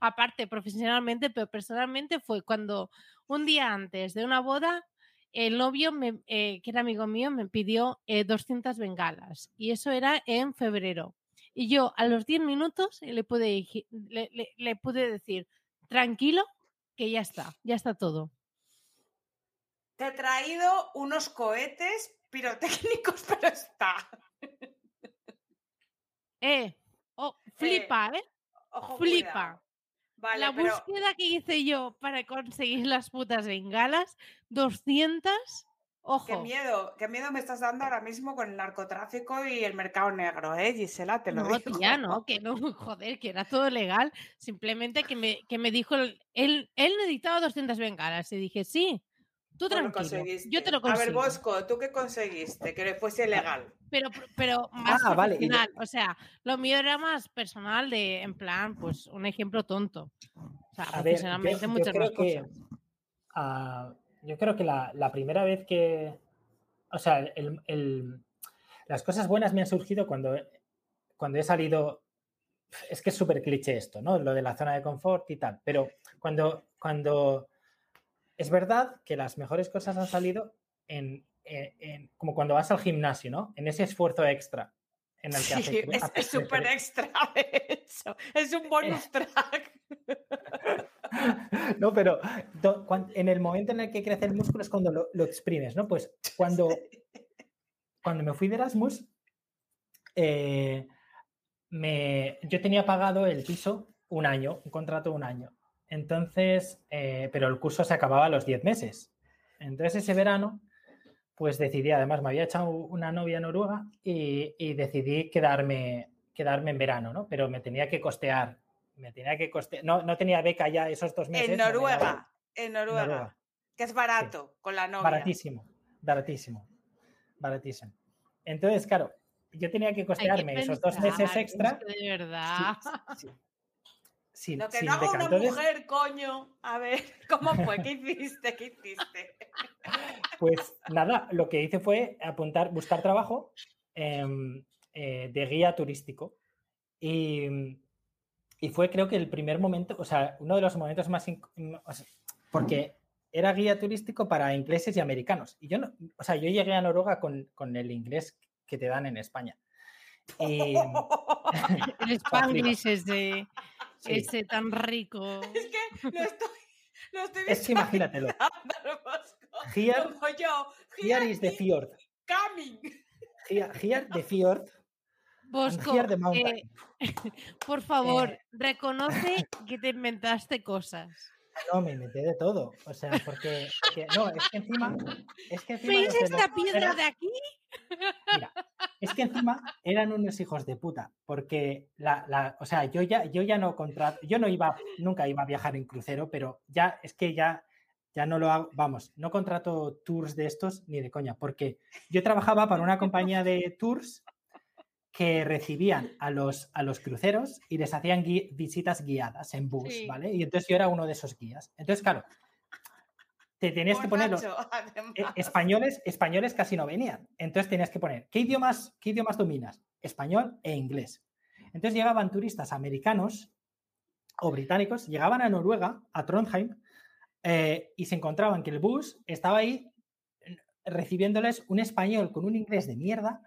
aparte profesionalmente, pero personalmente, fue cuando un día antes de una boda, el novio, me- eh, que era amigo mío, me pidió eh, 200 bengalas. Y eso era en febrero. Y yo a los 10 minutos le pude, dije- le- le- le pude decir, tranquilo, que ya está, ya está todo. Te he traído unos cohetes pirotécnicos, <laughs> pero está. Eh, oh, flipa, ¿eh? Ojo, flipa. cuidado. Vale, la pero búsqueda que hice yo para conseguir las putas bengalas, 200, ojo. qué miedo, qué miedo me estás dando ahora mismo con el narcotráfico y el mercado negro, ¿eh, Gisela? Te lo No, digo. tía, no, que no, <laughs> joder, que era todo legal. Simplemente que me, que me dijo, él, él necesitaba 200 bengalas. Y dije, sí, tú yo conseguiste. te lo A ver, consigo. Bosco, ¿tú qué conseguiste? Que fuese legal. Pero, pero más Ah, vale. O sea, lo mío era más personal, de, en plan, pues un ejemplo tonto. O sea, A ver, yo, profesionalmente yo muchas más creo que, cosas. ah, yo creo que la, la primera vez que, o sea, el- el- las cosas buenas me han surgido cuando, cuando he salido, es que es súper cliché esto, ¿no? Lo de la zona de confort y tal, pero cuando, cuando es verdad que las mejores cosas han salido en, en- en- como cuando vas al gimnasio, ¿no? En ese esfuerzo extra. En el que Sí, haces- es- súper extra, <laughs> de hecho. Es un bonus track. <laughs> No, pero do- en el momento en el que crece el músculo es cuando lo, lo exprimes, ¿no? Pues <laughs> cuando, cuando me fui de Erasmus, eh, me, yo tenía pagado el piso un año, un contrato de un año. Entonces, eh, pero el curso se acababa a los 10 meses. Entonces ese verano, pues decidí, además me había echado una novia noruega y, y decidí quedarme, quedarme en verano, ¿no? Pero me tenía que costear, me tenía que costear, no, no tenía beca ya esos dos meses. En no Noruega, en Noruega, Noruega. que es barato, con la novia. Baratísimo, baratísimo, baratísimo. Entonces, claro, yo tenía que costearme esos dos meses extra. de verdad. sí, sí, sin, Lo que sin no una mujer, coño. A ver, <laughs> ¿cómo fue? ¿Qué hiciste? ¿Qué hiciste? <laughs> Pues nada, lo que hice fue apuntar, buscar trabajo em, eh, de guía turístico. Y, y fue creo que el primer momento, o sea, uno de los momentos más... o sea, porque era guía turístico para ingleses y americanos. Y yo no, o sea, yo llegué a Noruega con, con el inglés que te dan en España. Y, El Spanglish ese, sí, ese tan rico. Es que lo estoy, lo estoy es que imagínatelo. Here, Como yo. here is the fjord. coming. Here, here the fjord. Bosco, here the mountain. eh, <laughs> por favor, Eh. reconoce que te inventaste cosas. No, me metí de todo. O sea, porque, no, es que encima. Es que encima ¿Veis los de esta los- piedra era- de aquí? Mira, es que encima eran unos hijos de puta, porque la, la- o sea, yo ya, yo ya no contrato, yo no iba, nunca iba a viajar en crucero, pero ya es que ya, ya no lo hago, vamos, no contrato tours de estos ni de coña, porque yo trabajaba para una compañía de tours que recibían a los, a los cruceros y les hacían gui- visitas guiadas en bus, Sí. ¿vale? Y entonces yo era uno de esos guías. Entonces, claro, te tenías que poner los- <laughs> eh, españoles, españoles casi no venían. Entonces tenías que poner, ¿qué idiomas, ¿qué idiomas dominas? Español e inglés. Entonces llegaban turistas americanos o británicos, llegaban a Noruega, a Trondheim, eh, y se encontraban que el bus estaba ahí eh, recibiéndoles un español con un inglés de mierda,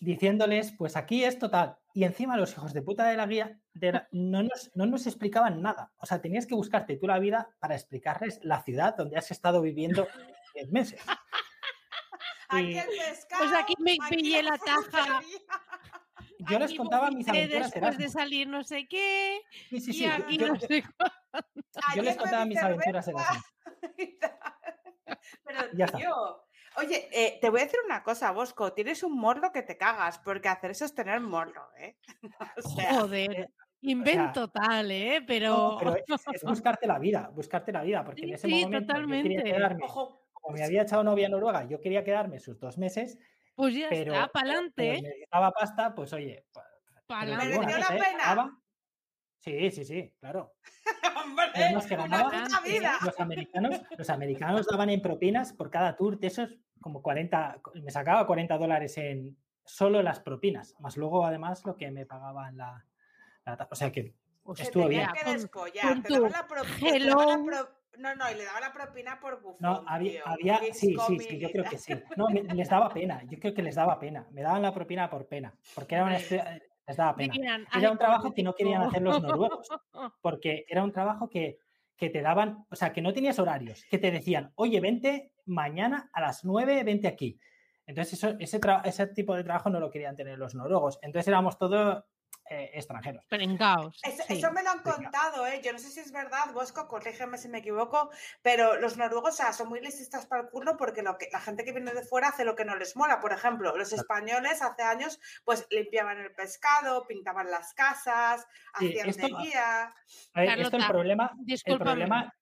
diciéndoles, pues aquí es total. Y encima los hijos de puta de la guía de la- no, nos, no nos explicaban nada. O sea, tenías que buscarte tú la vida para explicarles la ciudad donde has estado viviendo 10 meses. <laughs> Aquí y- pescado. Pues aquí me aquí pillé la taja. Yo les contaba mis aventuras después de salir no sé qué. Sí, sí, y sí. aquí Yo, no sé yo les contaba mis aventuras. Erasmus. <laughs> Pero, Ya está. Oye, eh, te voy a decir una cosa, Bosco. Tienes un morro que te cagas, porque hacer eso es tener morro, ¿eh? <laughs> O sea, Joder. Invento tal, ¿eh? Pero. No, pero es, es <laughs> buscarte la vida, buscarte la vida, porque Sí, en ese sí, momento yo totalmente. quería quedarme, ojo, como me había echado novia en Noruega, yo quería quedarme sus dos meses, Pues ya pero, está, pero pa'lante. necesitaba pasta, pues oye, pa- pero Pa'lante. ¿Mereció la ¿eh? pena? Sí, sí, sí, claro. <laughs> hombre, Además que ganaba- vida. Los americanos, los americanos daban en propinas por cada tour de esos como 40, me sacaba 40 dólares en solo las propinas, más luego además lo que me pagaban la, o sea que estuvo bien. que descollar, con te la No, no, y le daba la propina por bufón. No, había, tío. había sí, sí, sí, yo creo que sí. No, me- les daba pena, yo creo que les daba pena. Me daban la propina por pena, porque era una les daba pena. era un trabajo que no querían hacer los noruegos, <laughs> porque era un trabajo que, que te daban, o sea, que no tenías horarios, que te decían, oye, vente mañana a las 9, vente aquí. Entonces, ese, ese tipo de trabajo no lo querían tener los noruegos. Entonces éramos todos eh, extranjeros. Pero en caos. Eso, me lo han contado, ¿eh? Yo no sé si es verdad, Bosco, corrígeme si me equivoco, pero los noruegos son muy lististas para el curro porque lo que, la gente que viene de fuera hace lo que no les mola. Por ejemplo, los españoles hace años pues limpiaban el pescado, pintaban las casas, hacían esto, guía. esto el problema, el problema...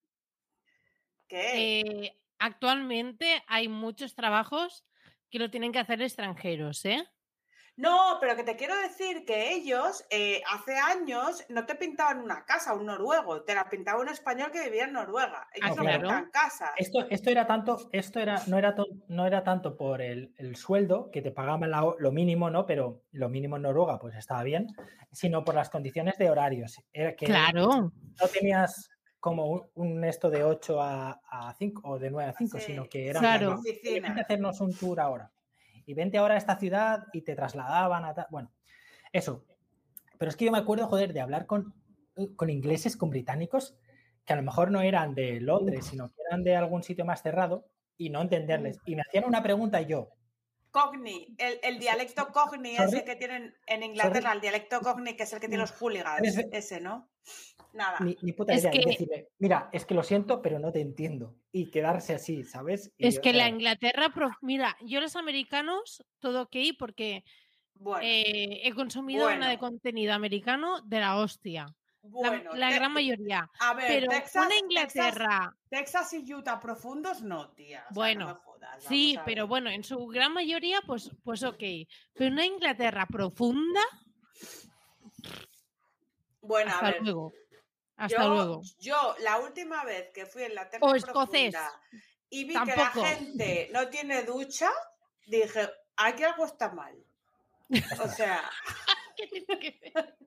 ¿Qué? Actualmente hay muchos trabajos que lo tienen que hacer extranjeros, ¿eh? No, pero que te quiero decir que ellos eh, hace años no te pintaban una casa, un noruego, te la pintaba un español que vivía en Noruega. Ellos ah, no pintan casas. Esto, esto era tanto, esto era, no era, no era tanto por el, sueldo, que te pagaban lo mínimo, ¿no? Pero lo mínimo en Noruega, pues estaba bien, sino por las condiciones de horarios. Era que claro. No tenías como un, esto de 8 a, 5 o de 9 a 5, sino que era claro. hacernos un tour ahora y vente ahora a esta ciudad y te trasladaban a... Bueno, eso. Pero es que yo me acuerdo, joder, de hablar con, con ingleses, con británicos, que a lo mejor no eran de Londres, sino que eran de algún sitio más cerrado y no entenderles. Y me hacían una pregunta y yo, Cogni, el, dialecto Cogni, ese que tienen en Inglaterra, el dialecto Cogni, que es el que tiene los hooligans, ese, ¿no? Nada. Ni, puta idea. decirle, mira, es que lo siento, pero no te entiendo. Y quedarse así, ¿sabes? es que la Inglaterra, mira, yo los americanos, todo ok, porque eh, he consumido una de contenido americano de la hostia. Bueno, la, gran mayoría. A ver, pero Texas, una Inglaterra. Texas, y Utah profundos, no, tía. bueno, sí, pero bueno, en su gran mayoría, pues, pues ok. Pero una Inglaterra profunda. Bueno, Hasta a ver. luego. Hasta luego. Yo, la última vez que fui en la Tierra o escocés. y vi que la gente no tiene ducha, dije, aquí algo está mal. O sea. <laughs> <laughs>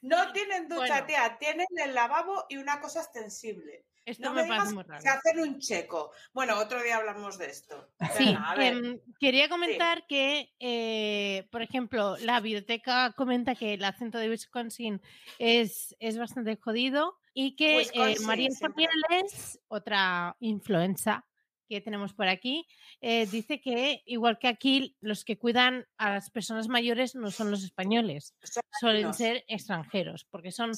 No tienen ducha, tía, tienen el lavabo y una cosa extensible. Esto me, parece muy raro. Se hacen un checo. Bueno, otro día hablamos de esto. Sí, em, quería comentar que, eh, por ejemplo, la biblioteca comenta que el acento de Wisconsin es, es bastante jodido y que eh, María Zapieles, otra influenza que tenemos por aquí, eh, dice que igual que aquí, los que cuidan a las personas mayores no son los españoles, suelen ser extranjeros, porque son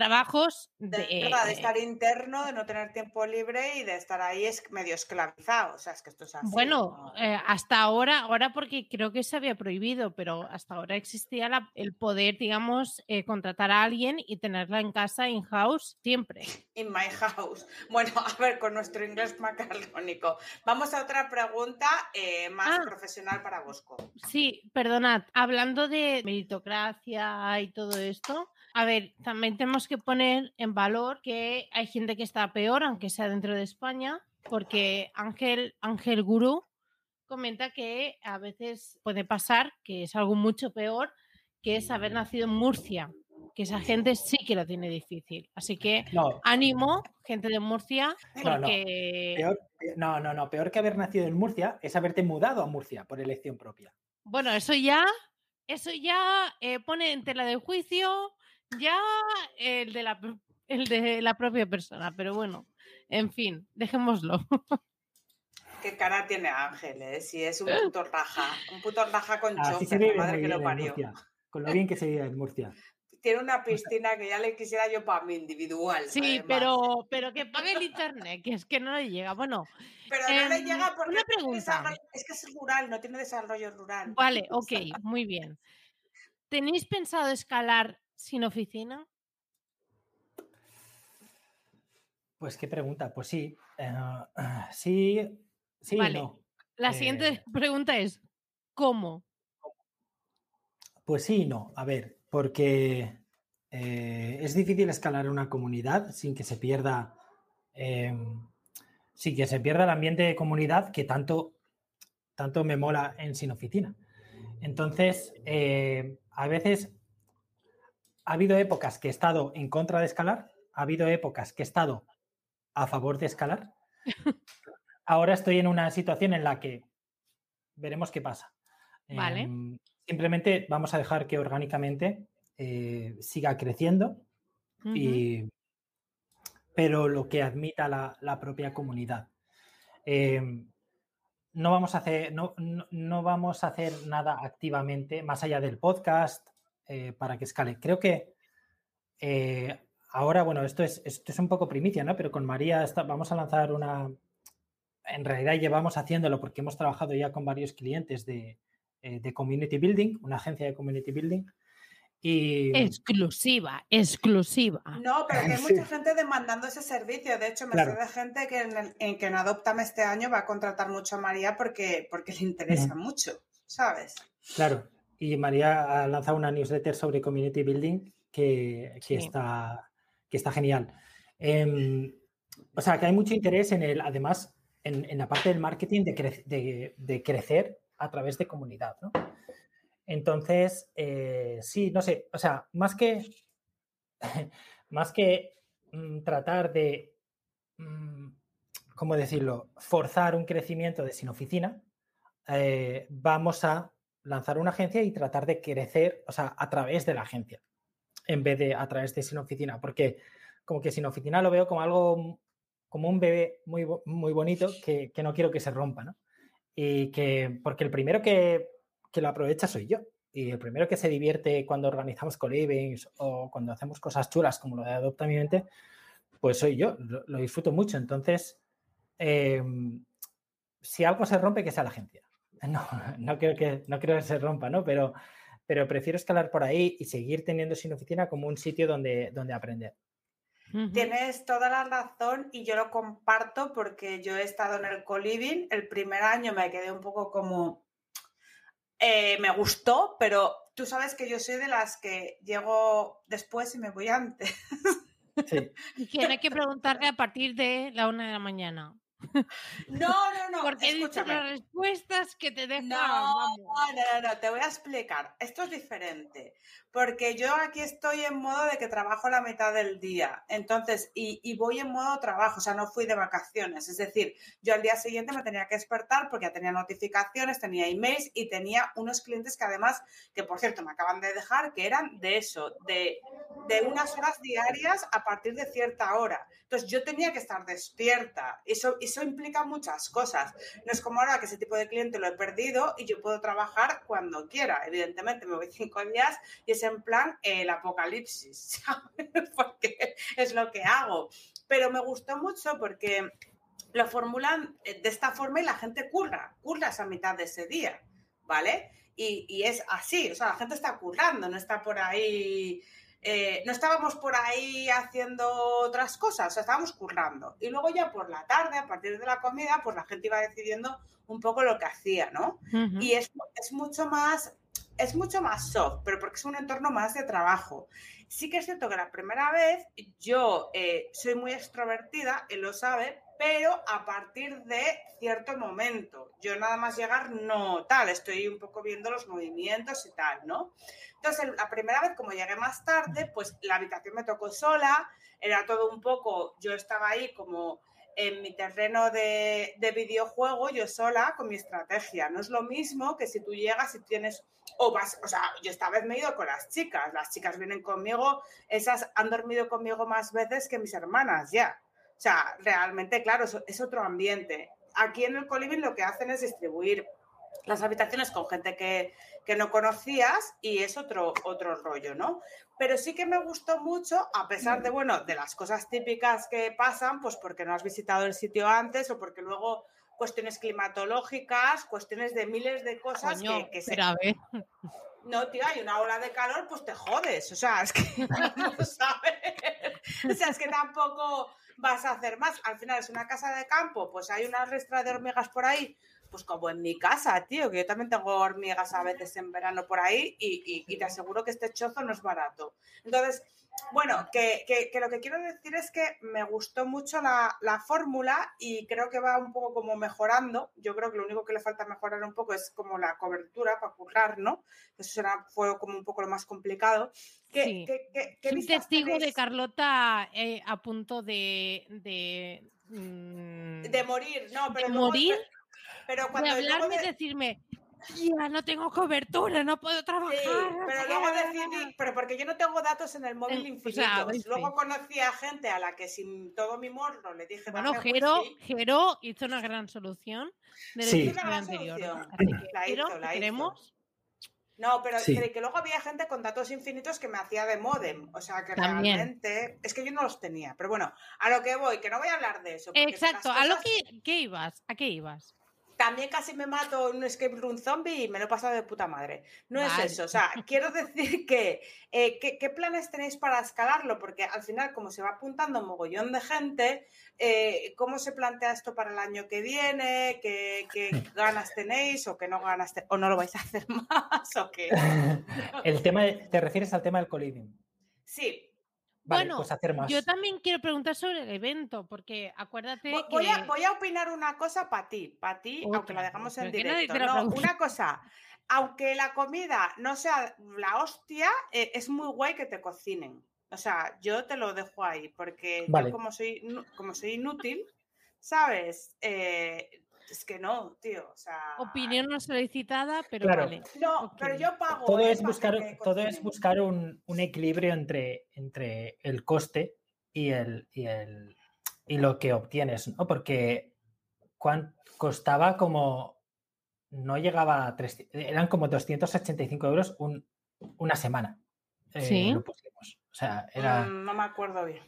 trabajos de, de, estar interno, de no tener tiempo libre y de estar ahí es medio esclavizado. O sea, es que esto es así. Bueno, eh, hasta ahora, ahora porque creo que se había prohibido, pero hasta ahora existía el poder, digamos, eh, contratar a alguien y tenerla en casa, in house, siempre. <laughs> In my house. Bueno, <laughs> a ver, con nuestro inglés macarrónico. Vamos a otra pregunta eh, más ah. profesional para Bosco. Sí, perdonad. Hablando de meritocracia y todo esto, a ver, también tenemos que poner en valor que hay gente que está peor, aunque sea dentro de España, porque Ángel, Ángel Gurú comenta que a veces puede pasar que es algo mucho peor, que es haber nacido en Murcia, que esa gente sí que lo tiene difícil. Así que ánimo, gente de Murcia, porque... No, no, no, peor que haber nacido en Murcia es haberte mudado a Murcia por elección propia. Bueno, eso ya, eso ya eh, pone en tela de juicio ya el de la, <laughs> el de la propia persona, pero bueno, en fin, dejémoslo. <laughs> Qué cara tiene Ángel, ¿eh? Si es un <laughs> puto raja, un puto raja con chofer, madre que lo parió. Con lo bien que se vive en Murcia. Tiene una piscina que ya le quisiera yo para mí individual. Sí, pero, pero que pague el internet, que es que no le llega. Bueno, pero no le em, llega porque una pregunta. es que es rural, no tiene desarrollo rural. Vale, ok, muy bien. ¿Tenéis pensado escalar sin oficina? Pues qué pregunta, pues sí, eh, sí, sí, no. La siguiente eh <laughs> pregunta es, ¿cómo? Pues sí, no. A ver, porque eh, es difícil escalar una comunidad sin que se pierda, sin que se pierda el ambiente de comunidad que tanto, tanto me mola en sin oficina. Entonces, a veces ha habido épocas que he estado en contra de escalar, ha habido épocas que he estado a favor de escalar. Ahora estoy en una situación en la que veremos qué pasa. Vale. Em, simplemente vamos a dejar que orgánicamente eh, siga creciendo, y, pero lo que admita la, propia comunidad. Em, no vamos, a hacer, no, no, vamos a hacer nada activamente más allá del podcast eh, para que escale. Creo que eh, ahora, bueno, esto es, esto es un poco primicia, ¿no? Pero con María vamos a lanzar una... En realidad llevamos haciéndolo porque hemos trabajado ya con varios clientes de, eh, de Community Building, una agencia de Community Building. Y... Exclusiva, exclusiva. No, pero que hay <laughs> mucha gente demandando ese servicio. De hecho, me sé de gente que en, que en Adoptame este año va a contratar mucho a María porque, porque le interesa mucho, ¿sabes? Claro. Y María ha lanzado una newsletter sobre Community Building que, está, que está genial. Em, o sea, que hay mucho interés en el, además, en, la parte del marketing de, de, crecer a través de comunidad, ¿no? Entonces, eh, sí, no sé, o sea, más que, <laughs> más que mm, tratar de, mm, ¿cómo decirlo?, forzar un crecimiento de sin oficina, eh, vamos a lanzar una agencia y tratar de crecer, o sea, a través de la agencia en vez de a través de sin oficina, porque como que sin oficina lo veo como algo, como un bebé muy, muy bonito que, no quiero que se rompa, ¿no? Y que, porque el primero que, lo aprovecha soy yo. Y el primero que se divierte cuando organizamos co o cuando hacemos cosas chulas como lo de Adopta mi mente, pues soy yo, lo, disfruto mucho. Entonces, em, si algo se rompe, que sea la agencia. <laughs> No, no creo que, no creo que se rompa, ¿no? Pero, pero prefiero escalar por ahí y seguir teniendo sin oficina como un sitio donde, donde aprender. Tienes toda la razón y yo lo comparto porque yo he estado en el co-living. El primer año me quedé un poco como... Eh, me gustó, pero tú sabes que yo soy de las que llego después y me voy antes. Sí. Y tiene que preguntarle a partir de la una de la mañana. <laughs> No, no, no. Porque he dicho las respuestas que te dejan. No, no, no, te voy a explicar. Esto es diferente. Porque yo aquí estoy en modo de que trabajo la mitad del día. Entonces, y, voy en modo trabajo, o sea, no fui de vacaciones. Es decir, yo al día siguiente me tenía que despertar porque ya tenía notificaciones, tenía emails y tenía unos clientes que además, que por cierto me acaban de dejar, que eran de eso, de, de unas horas diarias a partir de cierta hora. Entonces, yo tenía que estar despierta. Eso, eso implica muchas cosas. No es como ahora que ese tipo de cliente lo he perdido y yo puedo trabajar cuando quiera. Evidentemente, me voy <laughs> cinco días y es en plan el apocalipsis, <laughs> porque es lo que hago. Pero me gustó mucho porque lo formulan de esta forma y la gente curra, curra esa mitad de ese día, ¿vale? Y, y es así, o sea, la gente está currando, no está por ahí eh, no estábamos por ahí haciendo otras cosas, o sea, estábamos currando. Y luego ya por la tarde, a partir de la comida, pues la gente iba decidiendo un poco lo que hacía, ¿no? Y es, es, mucho más, es mucho más soft, pero porque es un entorno más de trabajo. Sí que es cierto que la primera vez yo eh, soy muy extrovertida, él lo sabe, pero a partir de cierto momento. Yo nada más llegar, no tal, estoy un poco viendo los movimientos y tal, ¿no? Entonces, la primera vez, como llegué más tarde, pues la habitación me tocó sola, era todo un poco, yo estaba ahí como en mi terreno de, videojuego, yo sola, con mi estrategia. No es lo mismo que si tú llegas y tienes o vas, o sea, yo esta vez me he ido con las chicas, las chicas vienen conmigo, esas han dormido conmigo más veces que mis hermanas ya. O sea, realmente, claro, es otro ambiente. Aquí en el Coliving lo que hacen es distribuir las habitaciones con gente que, no conocías y es otro, otro rollo, ¿no? Pero sí que me gustó mucho, a pesar de, bueno, de las cosas típicas que pasan, pues porque no has visitado el sitio antes o porque luego cuestiones climatológicas, cuestiones de miles de cosas que, se... No, tío, hay una ola de calor, pues te jodes. O sea, es que <laughs> no sabes. O sea, es que tampoco vas a hacer más. Al final es una casa de campo, pues hay una restra de hormigas por ahí, pues como en mi casa, tío, que yo también tengo hormigas a veces en verano por ahí y, y, te aseguro que este chozo no es barato. Entonces, bueno, que, que, lo que quiero decir es que me gustó mucho la, la fórmula y creo que va un poco como mejorando. Yo creo que lo único que le falta mejorar un poco es como la cobertura para currar, ¿no? Eso será, fue como un poco lo más complicado. ¿Qué, un testigo de Carlota eh, a punto de... De, mm, de morir, no, pero... De morir. Pero cuando de hablarme y decirme, Ya no tengo cobertura, no puedo trabajar. Sí, pero luego decidí, pero porque yo no tengo datos en el móvil Eh, o infinitos. sea, luego conocí a gente a la que sin todo mi morro le dije, Bueno, "Dame Jero, wifi". Jero hizo una gran solución del Sí. Una gran anterior. solución. Así que, La Jero, hizo, la queremos. No, pero Sí. que luego había gente con datos infinitos que me hacía de modem. O sea, que También. realmente. Es que yo no los tenía. Pero bueno, a lo que voy, que no voy a hablar de eso. Exacto, estas a lo cosas- que ¿qué ibas? ¿A qué ibas? También casi me mato en un escape room zombie y me lo he pasado de puta madre. No Vale. es eso. O sea, <laughs> quiero decir que. eh, ¿qué, qué planes tenéis para escalarlo? Porque al final, como se va apuntando un mogollón de gente, eh, ¿cómo se plantea esto para el año que viene? ¿Qué, qué ganas tenéis o qué no ganas? ¿O no lo vais a hacer <laughs> más? ¿O qué? <laughs> El tema, de- ¿Te refieres al tema del coliving? Sí, Vale, Bueno, pues hacer más. Yo también quiero preguntar sobre el evento, porque acuérdate Voy, que... voy a, voy a opinar una cosa para ti, para ti, aunque Otra, la dejamos en directo. No, una cosa, aunque la comida no sea la hostia, eh, es muy guay que te cocinen. O sea, yo te lo dejo ahí, porque Vale. yo como soy, como soy inútil, ¿sabes? Eh, es que no, tío. O sea, Opinión no solicitada, pero Claro. vale. No, pero yo pago. todo eh, es buscar, todo es buscar un, un equilibrio entre, entre el coste y, el, y, el, y lo que obtienes, ¿no? Porque costaba como, no llegaba a 300, eran como 285 euros un- una semana. eh, Sí. lo pusimos. O sea, era, Mm, no me acuerdo bien.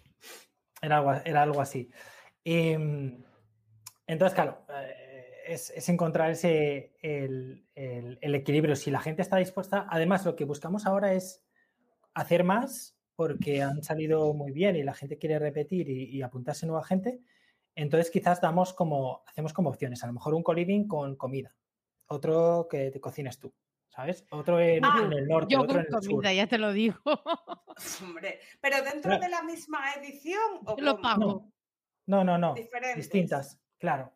era, algo, era algo así. Y, mm, entonces, claro, eh, es, es encontrar ese, el, el- el equilibrio. Si la gente está dispuesta, además lo que buscamos ahora es hacer más porque han salido muy bien y la gente quiere repetir y, y apuntarse nueva gente. Entonces quizás damos como, hacemos como opciones, a lo mejor un co-living con comida, otro que te cocines tú, ¿sabes? Otro en, Ah, en el norte, Yo otro con en el sur. comida, ya te lo digo. <laughs> Hombre, pero dentro Claro. de la misma edición o Yo lo pago. No, no, no, distintas, claro,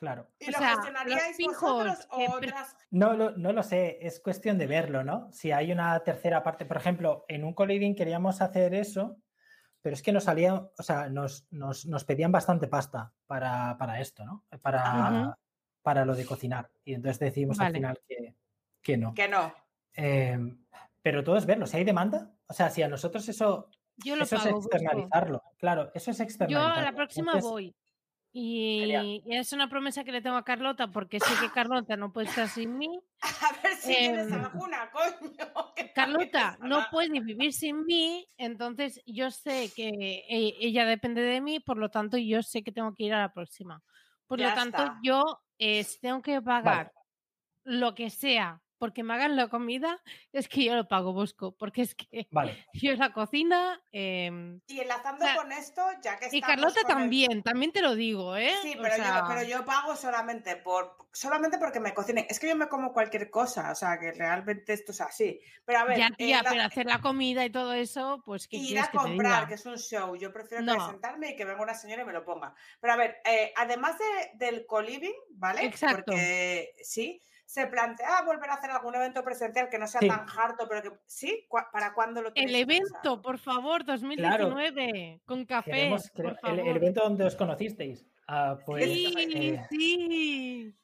claro. ¿Y O lo sea, gestionaríais vosotros que o otras? No lo, no lo sé, es cuestión de verlo, ¿no? Si hay una tercera parte, por ejemplo, en un co-living queríamos hacer eso, pero es que nos salía, o sea, nos, nos, nos pedían bastante pasta para, para esto, ¿no? Para, para lo de cocinar. Y entonces decidimos al final que, que no. Que no. Eh, pero todo es verlo. Si hay demanda, o sea, si a nosotros eso, Yo lo eso es pago. Externalizarlo. Claro, eso es Yo externalizarlo. a la próxima Entonces, voy. Y, es una promesa que le tengo a Carlota, porque sé que <laughs> Carlota no puede estar sin mí. A ver si tienes Em, alguna, coño. <laughs> Carlota no puede vivir sin mí, entonces yo sé <laughs> que e- ella depende de mí, por lo tanto yo sé que tengo que ir a la próxima. Por Ya lo tanto, está. yo eh, tengo que pagar lo que sea porque me hagan la comida, es que yo lo pago, Bosco, porque es que Vale, <laughs> yo la cocina em, Y enlazando O sea, con esto, ya que y Carlota el- también, también te lo digo, ¿eh? Sí, O pero, sea, yo, pero yo pago solamente por solamente porque me cocinen. Es que yo me como cualquier cosa, o sea, que realmente esto es así. Pero a ver, ya, eh, tía, la- pero hacer la comida y todo eso, pues ¿qué ir a que te comprar, diga? que es un show. Yo prefiero que No. sentarme y que venga una señora y me lo ponga. Pero a ver, eh, además de- del co-living, ¿vale? Exacto. Porque sí, se plantea volver a hacer algún evento presencial que no sea Sí. tan harto, pero que sí, ¿Cuá- ¿para cuándo lo El evento, por favor, 2019, con café, queremos, por queremos- el, favor. el evento donde os conocisteis. Ah, pues, sí, eh, sí.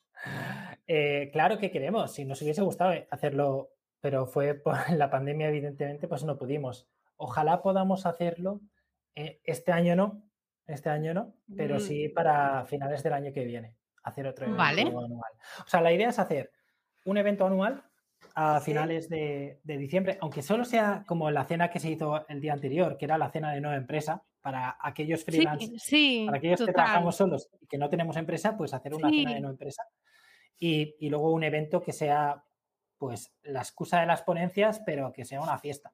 Eh, claro que queremos, si nos hubiese gustado hacerlo, pero fue por <laughs> la pandemia, evidentemente, pues no pudimos. Ojalá podamos hacerlo eh, este año no, este año no, pero Mm. sí para finales del año que viene, hacer otro evento Vale. anual. O sea, la idea es hacer un evento anual a finales de, de diciembre, aunque solo sea como la cena que se hizo el día anterior, que era la cena de nueva empresa, para aquellos Sí, freelance sí, para aquellos que trabajamos solos y que no tenemos empresa, pues hacer una cena de no empresa. Y, y luego un evento que sea, pues, la excusa de las ponencias, pero que sea una fiesta.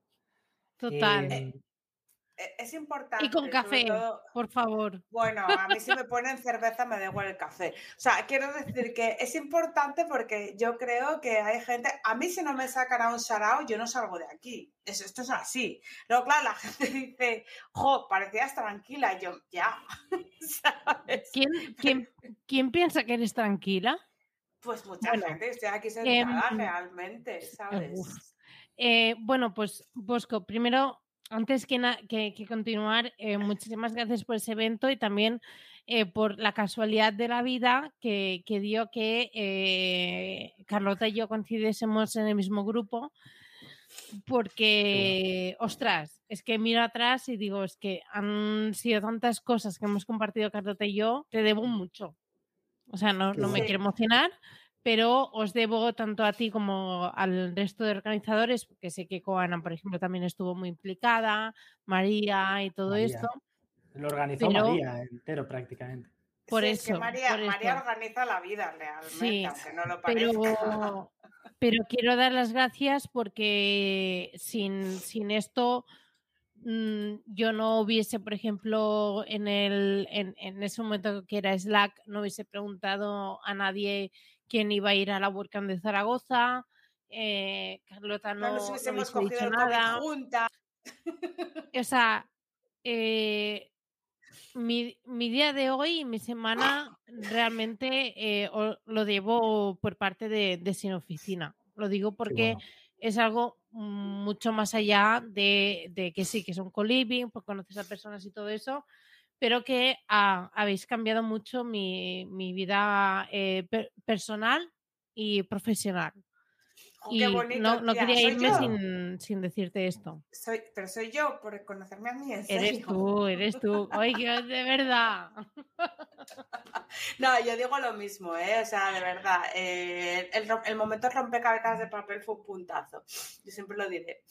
Total. Eh, Es importante. y con café, todo- por favor. Bueno, a mí si me <laughs> ponen cerveza me da igual el café. O sea, quiero decir que es importante porque yo creo que hay gente, a mí si no me sacan a un sarao, yo no salgo de aquí. Es- esto es así. Luego, claro, la <laughs> gente dice, jo, parecías tranquila. Y yo, ya. <laughs> ¿Sabes? ¿Quién, quién, quién piensa que eres tranquila? Pues mucha Bueno, gente, estoy aquí sentada em, realmente, ¿sabes? uf. Eh, bueno, pues Bosco, primero antes que, que, continuar, eh, muchísimas gracias por ese evento y también eh, por la casualidad de la vida que, dio que eh, Carlota y yo coincidésemos en el mismo grupo. Porque, ostras, es que miro atrás y digo, es que han sido tantas cosas que hemos compartido Carlota y yo, te debo mucho. O sea, no, no me quiero emocionar, pero os debo tanto a ti como al resto de organizadores, porque sé que Coana, por ejemplo, también estuvo muy implicada, María y todo esto. Lo organizó María entero prácticamente. Por eso. María, organiza la vida realmente, aunque no lo parezca. Pero, <laughs> pero quiero dar las gracias porque sin, sin esto mm, yo no hubiese, por ejemplo, en, el, en, en, ese momento que era Slack, no hubiese preguntado a nadie quién iba a ir a la WordCamp de Zaragoza. Eh, Carlota no, no nos hubiésemos cogido nada. Junta. O sea, eh, mi, día de hoy y mi semana realmente eh, lo debo por parte de, de Sin Oficina. Lo digo porque es algo mucho más allá de, que sí, que son co-living, pues conoces a personas y todo eso, pero que habéis cambiado mucho mi, vida eh, personal y profesional. Oh, y no, no quería irme sin, decirte esto. Soy, pero soy yo, por conocerme a mí. eres tú, eres tú. <laughs> Oye, de verdad. no, yo digo lo mismo, ¿eh? O sea, de verdad. Eh, el, el, momento rompecabezas de papel fue un puntazo. Yo siempre lo diré.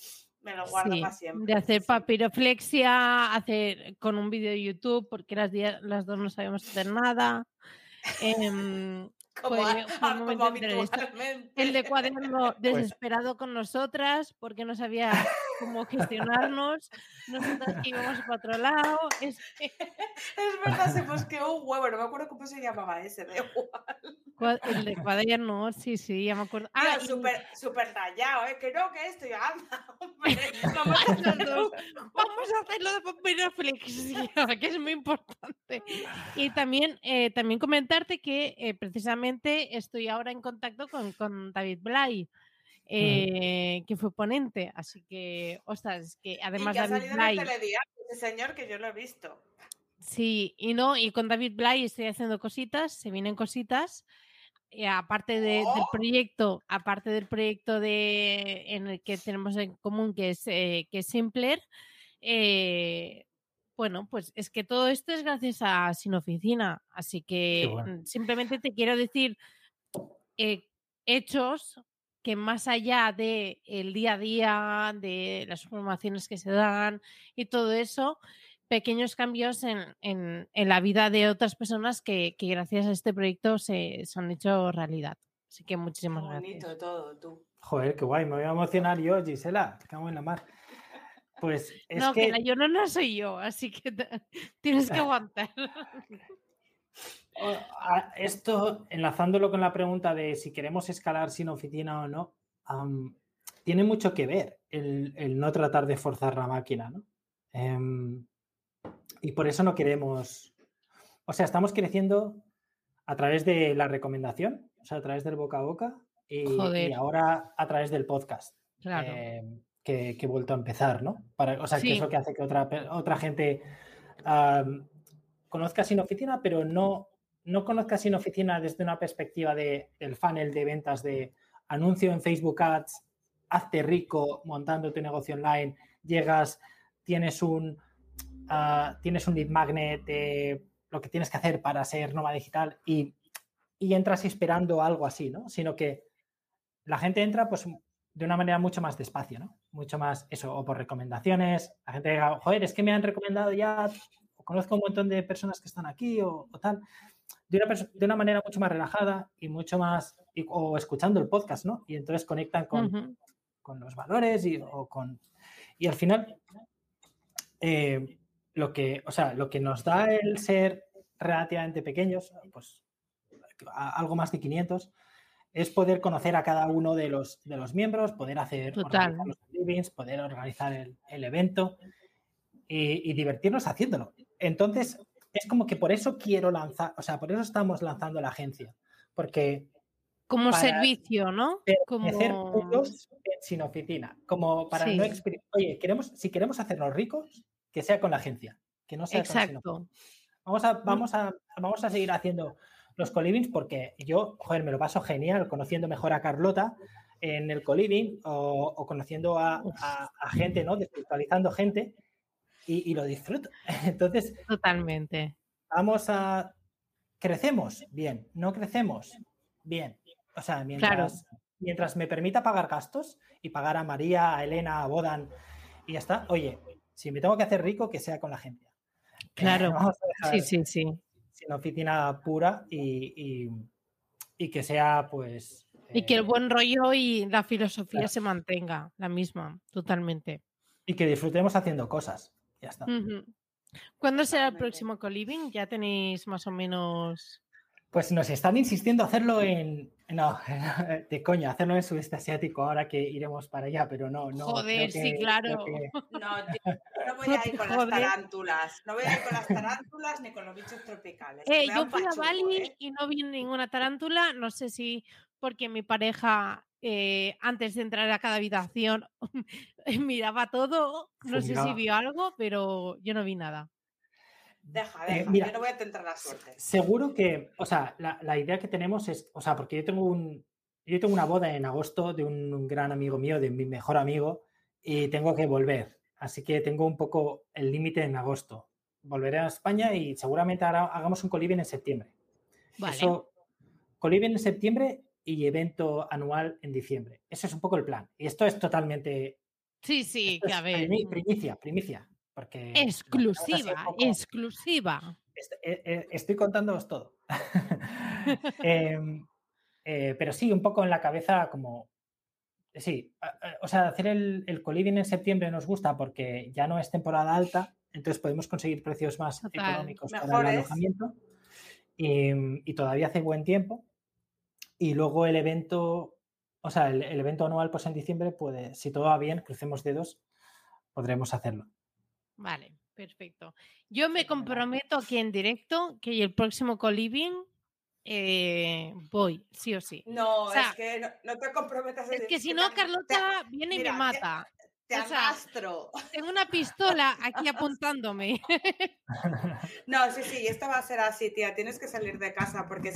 Me lo guardo para siempre. De hacer papiroflexia, hacer con un vídeo de YouTube, porque las, las dos no sabíamos hacer nada. Em, <laughs> como, <laughs> El de cuaderno <laughs> pues desesperado con nosotras porque no sabía cómo gestionarnos. Nosotras que íbamos para otro lado. <laughs> Es, verdad, se posqueó un huevo. No me acuerdo cómo se llamaba ese, de igual. El de cuaderno, sí, sí, ya me acuerdo. Ah, súper super tallado, ¿eh? Que no, que esto ya anda. <laughs> <laughs> vamos, a hacerlo, vamos a hacerlo de que es muy importante. Y también, eh, también comentarte que eh, precisamente estoy ahora en contacto con, David Blay. Eh, que fue ponente, así que, ostras, que además David Blay. ese señor que yo lo he visto. Sí, y no, y con David Blay estoy haciendo cositas, se vienen cositas. Eh, aparte del ¡Oh! proyecto, aparte del proyecto de, en el que tenemos en común, que es, eh, que es Simpler, bueno, pues es que todo esto es gracias a Sin Oficina, así que mm, simplemente te quiero decir hechos que más allá del el día a día, de las formaciones que se dan y todo eso, pequeños cambios en, la vida de otras personas que, gracias a este proyecto se, han hecho realidad. Así que muchísimas bonito todo, tú. Joder, qué guay, me voy a emocionar yo, Gisela, cago en la mar. Pues no, que... yo no la soy yo, así que <laughs> tienes que <laughs> aguantar. <laughs> Esto, enlazándolo con la pregunta de si queremos escalar sin oficina o no, tiene mucho que ver el, no tratar de forzar la máquina, ¿no? Em, y por eso no queremos, o sea, estamos creciendo a través de la recomendación, o sea, a través del boca a boca y, ahora a través del podcast. Claro. Em, que, he vuelto a empezar, ¿no? Para, o sea, que es lo que hace que otra, otra gente conozca Sin Oficina, pero no, no conozca Sin Oficina desde una perspectiva de, del funnel de ventas de anuncio en Facebook Ads, hazte rico montando tu negocio online, llegas, tienes un, uh, tienes un lead magnet de lo que tienes que hacer para ser nómada digital y, y entras esperando algo así, ¿no? Sino que la gente entra pues de una manera mucho más despacio, ¿no? Mucho más eso, o por recomendaciones. La gente diga, joder, es que me han recomendado ya, conozco un montón de personas que están aquí o, tal. De una, de una, manera mucho más relajada y mucho más, o escuchando el podcast, ¿no? Y entonces conectan con, con los valores y, o con... Y al final, eh, lo que, o sea, lo que nos da el ser relativamente pequeños, pues algo más de 500, es poder conocer a cada uno de los, de los miembros, poder hacer los livings, poder organizar el, evento y, divertirnos haciéndolo. Entonces, es como que por eso quiero lanzar, o sea, por eso estamos lanzando la agencia, porque Como servicio, ¿no? Como hacer sin oficina. Como para no Oye, queremos, si queremos hacernos ricos, que sea con la agencia. Que no sea Exacto. vamos a, mm. vamos, a, vamos a seguir haciendo los colivings porque yo, joder, me lo paso genial conociendo mejor a Carlota en el coliving o, conociendo a, gente, ¿no? Desvirtualizando gente y, lo disfruto. <laughs> Entonces. Totalmente. Vamos a. ¿Crecemos? Bien. ¿No crecemos? Bien. O sea, mientras, mientras me permita pagar gastos y pagar a María, a Elena, a Bodan y ya está. Oye, si me tengo que hacer rico, que sea con la gente. <laughs> Claro. sí, sí, sí. Sin oficina pura y, que sea, pues. Y que el eh, buen rollo y la filosofía se mantenga la misma, totalmente. Y que disfrutemos haciendo cosas. Ya está. ¿Cuándo será el próximo coliving? ¿Ya tenéis más o menos pues nos están insistiendo a hacerlo en. No, <laughs> de coña, hacerlo en sudeste asiático ahora que iremos para allá, pero no, no. Joder, sí, claro. <laughs> No, no voy a ir con las tarántulas. No voy a ir con las tarántulas ni con los bichos tropicales. Eh, yo fui a Bali ¿eh? y no vi ninguna tarántula. No sé si porque mi pareja eh, antes de entrar a cada habitación <laughs> miraba todo. No sé si vio algo, pero yo no vi nada. Deja, eh, deja, yo no voy a tentar la suerte. Seguro que, o sea, la, idea que tenemos es, o sea, porque yo tengo un, yo tengo una boda en agosto de un, gran amigo mío, de mi mejor amigo, y tengo que volver. Así que tengo un poco el límite en agosto. Volveré a España y seguramente ahora hagamos un coliving en septiembre. Vale. Eso, coliving en septiembre y evento anual en diciembre. Ese es un poco el plan. Y esto es totalmente... Sí, sí, que a ver. Primicia, primicia. Porque exclusiva, exclusiva. Eh, eh, estoy contándoos todo. <laughs> Em, eh, pero sí, un poco en la cabeza como... Sí, o sea, hacer el, el coliving en septiembre nos gusta porque ya no es temporada alta, entonces podemos conseguir precios más económicos para el alojamiento y, todavía hace buen tiempo. Y luego el evento, o sea, el, el evento anual pues en diciembre puede, si todo va bien, crucemos dedos, podremos hacerlo. Vale, perfecto. Yo me comprometo aquí en directo que el próximo coliving eh, voy, sí o sí. No, es que no, te comprometas. Es que si no, Carlota viene y me mata. Tengo una pistola aquí apuntándome. <laughs> No, sí, sí, esto va a ser así, tía. Tienes que salir de casa porque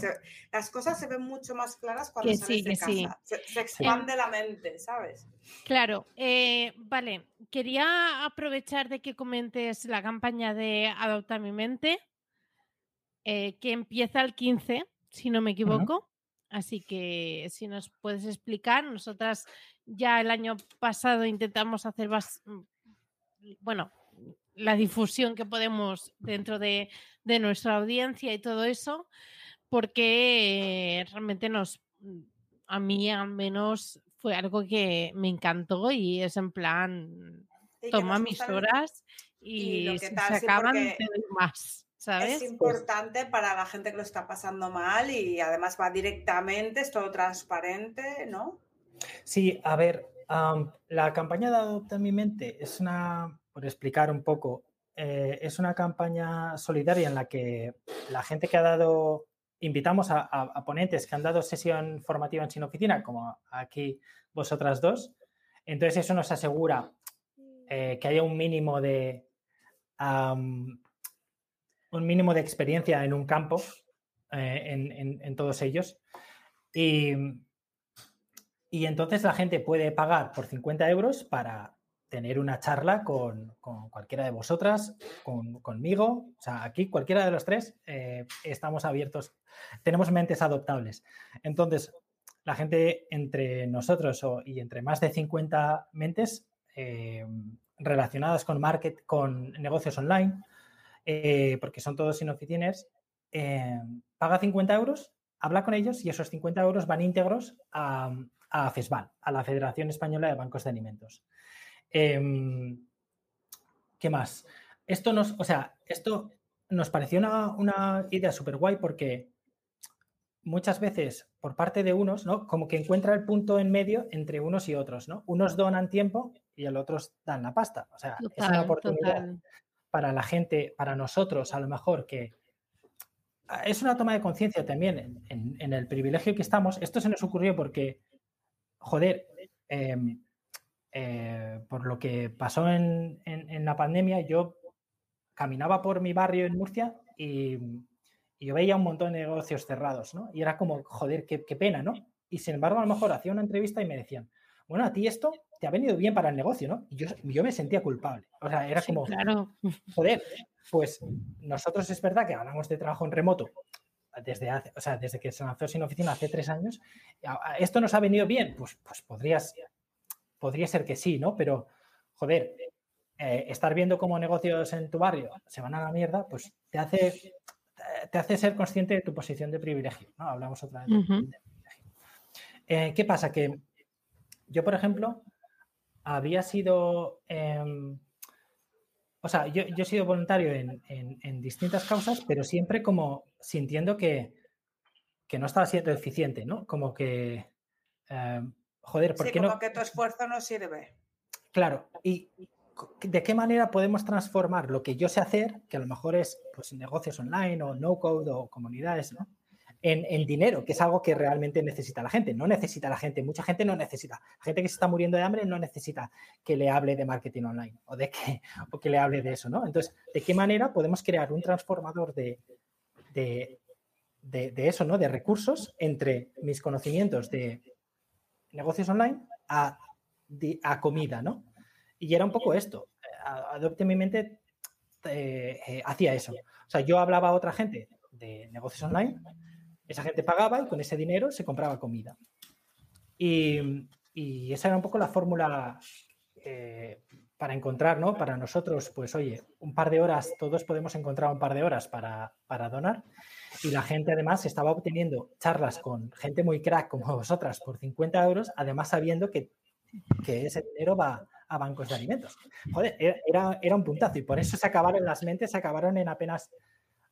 las cosas se ven mucho más claras cuando sales de casa. Se, em expande la mente, ¿sabes? Claro, eh, vale. Quería aprovechar de que comentes la campaña de Adopta mi mente, eh, que empieza el 15, si no me equivoco. Así que si nos puedes explicar, nosotras ya el año pasado intentamos hacer, mm, bueno, la difusión que podemos dentro de, nuestra audiencia y todo eso, porque realmente nos, mm, a mí al menos fue algo que me encantó y es en plan, toma mis horas y, se acaban, más. ¿Sabes? Es importante para la gente que lo está pasando mal y además va directamente, es todo transparente, ¿no? Sí, a ver, la campaña de Adopta mi mente es una, por explicar un poco, eh, es una campaña solidaria en la que la gente que ha dado, invitamos a, ponentes que han dado sesión formativa en Sin Oficina, como aquí vosotras dos. Entonces eso nos asegura eh, que haya un mínimo de un mínimo de experiencia en un campo, eh, en, todos ellos. Y, y, entonces la gente puede pagar por 50 euros para tener una charla con, cualquiera de vosotras, con, conmigo. O sea, aquí cualquiera de los tres eh, estamos abiertos, tenemos mentes adoptables. Entonces, la gente entre nosotros y entre más de 50 mentes eh, relacionadas con market, con negocios online, eh, porque son todos sin paga 50 euros, habla con ellos y esos 50 euros van íntegros a, a FESBAL, a la Federación Española de Bancos de Alimentos. Em, ¿Qué más? Esto nos, o sea, esto nos pareció una, idea súper guay porque muchas veces por parte de unos, ¿no? Como que encuentra el punto en medio entre unos y otros, ¿no? Unos donan tiempo y el otros dan la pasta. O sea, es una oportunidad para la gente, para nosotros, a lo mejor que es una toma de conciencia también en, el privilegio que estamos. Esto se nos ocurrió porque, joder, em, eh, por lo que pasó en, la pandemia, yo caminaba por mi barrio en Murcia y, yo veía un montón de negocios cerrados, ¿no? Y era como, joder, qué, pena, ¿no? Y sin embargo, a lo mejor hacía una entrevista y me decían, bueno, a ti esto te ha venido bien para el negocio, ¿no? Y yo, yo me sentía culpable. O sea, era como, claro. joder, pues nosotros es verdad que hablamos de trabajo en remoto desde hace, o sea, desde que se lanzó sin oficina hace tres años. ¿Esto nos ha venido bien? Pues, pues podrías, podría ser que sí, ¿no? Pero, joder, eh, estar viendo cómo negocios en tu barrio se van a la mierda, pues te hace, te hace ser consciente de tu posición de privilegio, ¿no? Hablamos otra vez de, privilegio. Eh, ¿Qué pasa? Que yo, por ejemplo, había sido... Em, o sea, yo, he sido voluntario en, distintas causas, pero siempre como sintiendo que, no estaba siendo eficiente, ¿no? Como que, eh, joder, ¿por sí, qué como que tu esfuerzo no sirve. Claro, y ¿de qué manera podemos transformar lo que yo sé hacer, que a lo mejor es pues, negocios online o no-code o comunidades, ¿no? En, dinero, que es algo que realmente necesita la gente. No necesita la gente, mucha gente no necesita. Gente que se está muriendo de hambre no necesita que le hable de marketing online o de que, <laughs> o que le hable de eso, ¿no? Entonces, ¿de qué manera podemos crear un transformador de, de, eso, ¿no? De recursos entre mis conocimientos de negocios online a, a comida, ¿no? Y era un poco esto. Adopte mi mente eh, eh, hacía eso. O sea, yo hablaba a otra gente de negocios online esa gente pagaba y con ese dinero se compraba comida. Y, esa era un poco la fórmula eh, para encontrar, ¿no? Para nosotros, pues oye, un par de horas, todos podemos encontrar un par de horas para, donar. Y la gente además estaba obteniendo charlas con gente muy crack como vosotras por 50 euros, además sabiendo que, ese dinero va a bancos de alimentos. Joder, era, era un puntazo y por eso se acabaron las mentes, se acabaron en apenas,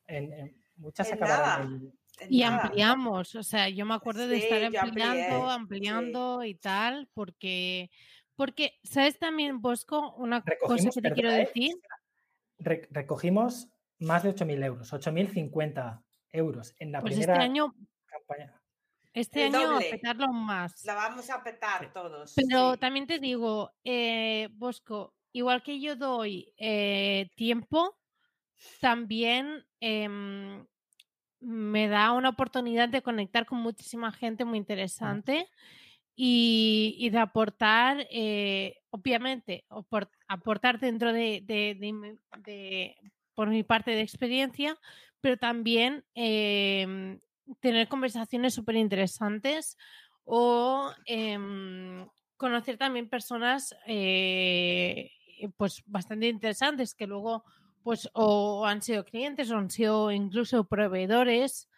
en, muchas se acabaron y ampliamos, o sea, yo me acuerdo de estar ampliando, ampliando y tal, porque, porque, ¿sabes también, Bosco, una cosa que te quiero decir? recogimos más de 8.000 euros, 8.050 euros en la pues primera este año, campaña. Este año a petarlo más. La vamos a petar todos. Pero también te digo, eh, Bosco, igual que yo doy eh, tiempo, también em, me da una oportunidad de conectar con muchísima gente muy interesante y, de aportar, eh, obviamente, aportar dentro de, por mi parte de experiencia, pero también em, tener conversaciones súper interesantes o em, conocer también personas eh, pues bastante interesantes que luego pues o han sido clientes o han sido incluso proveedores.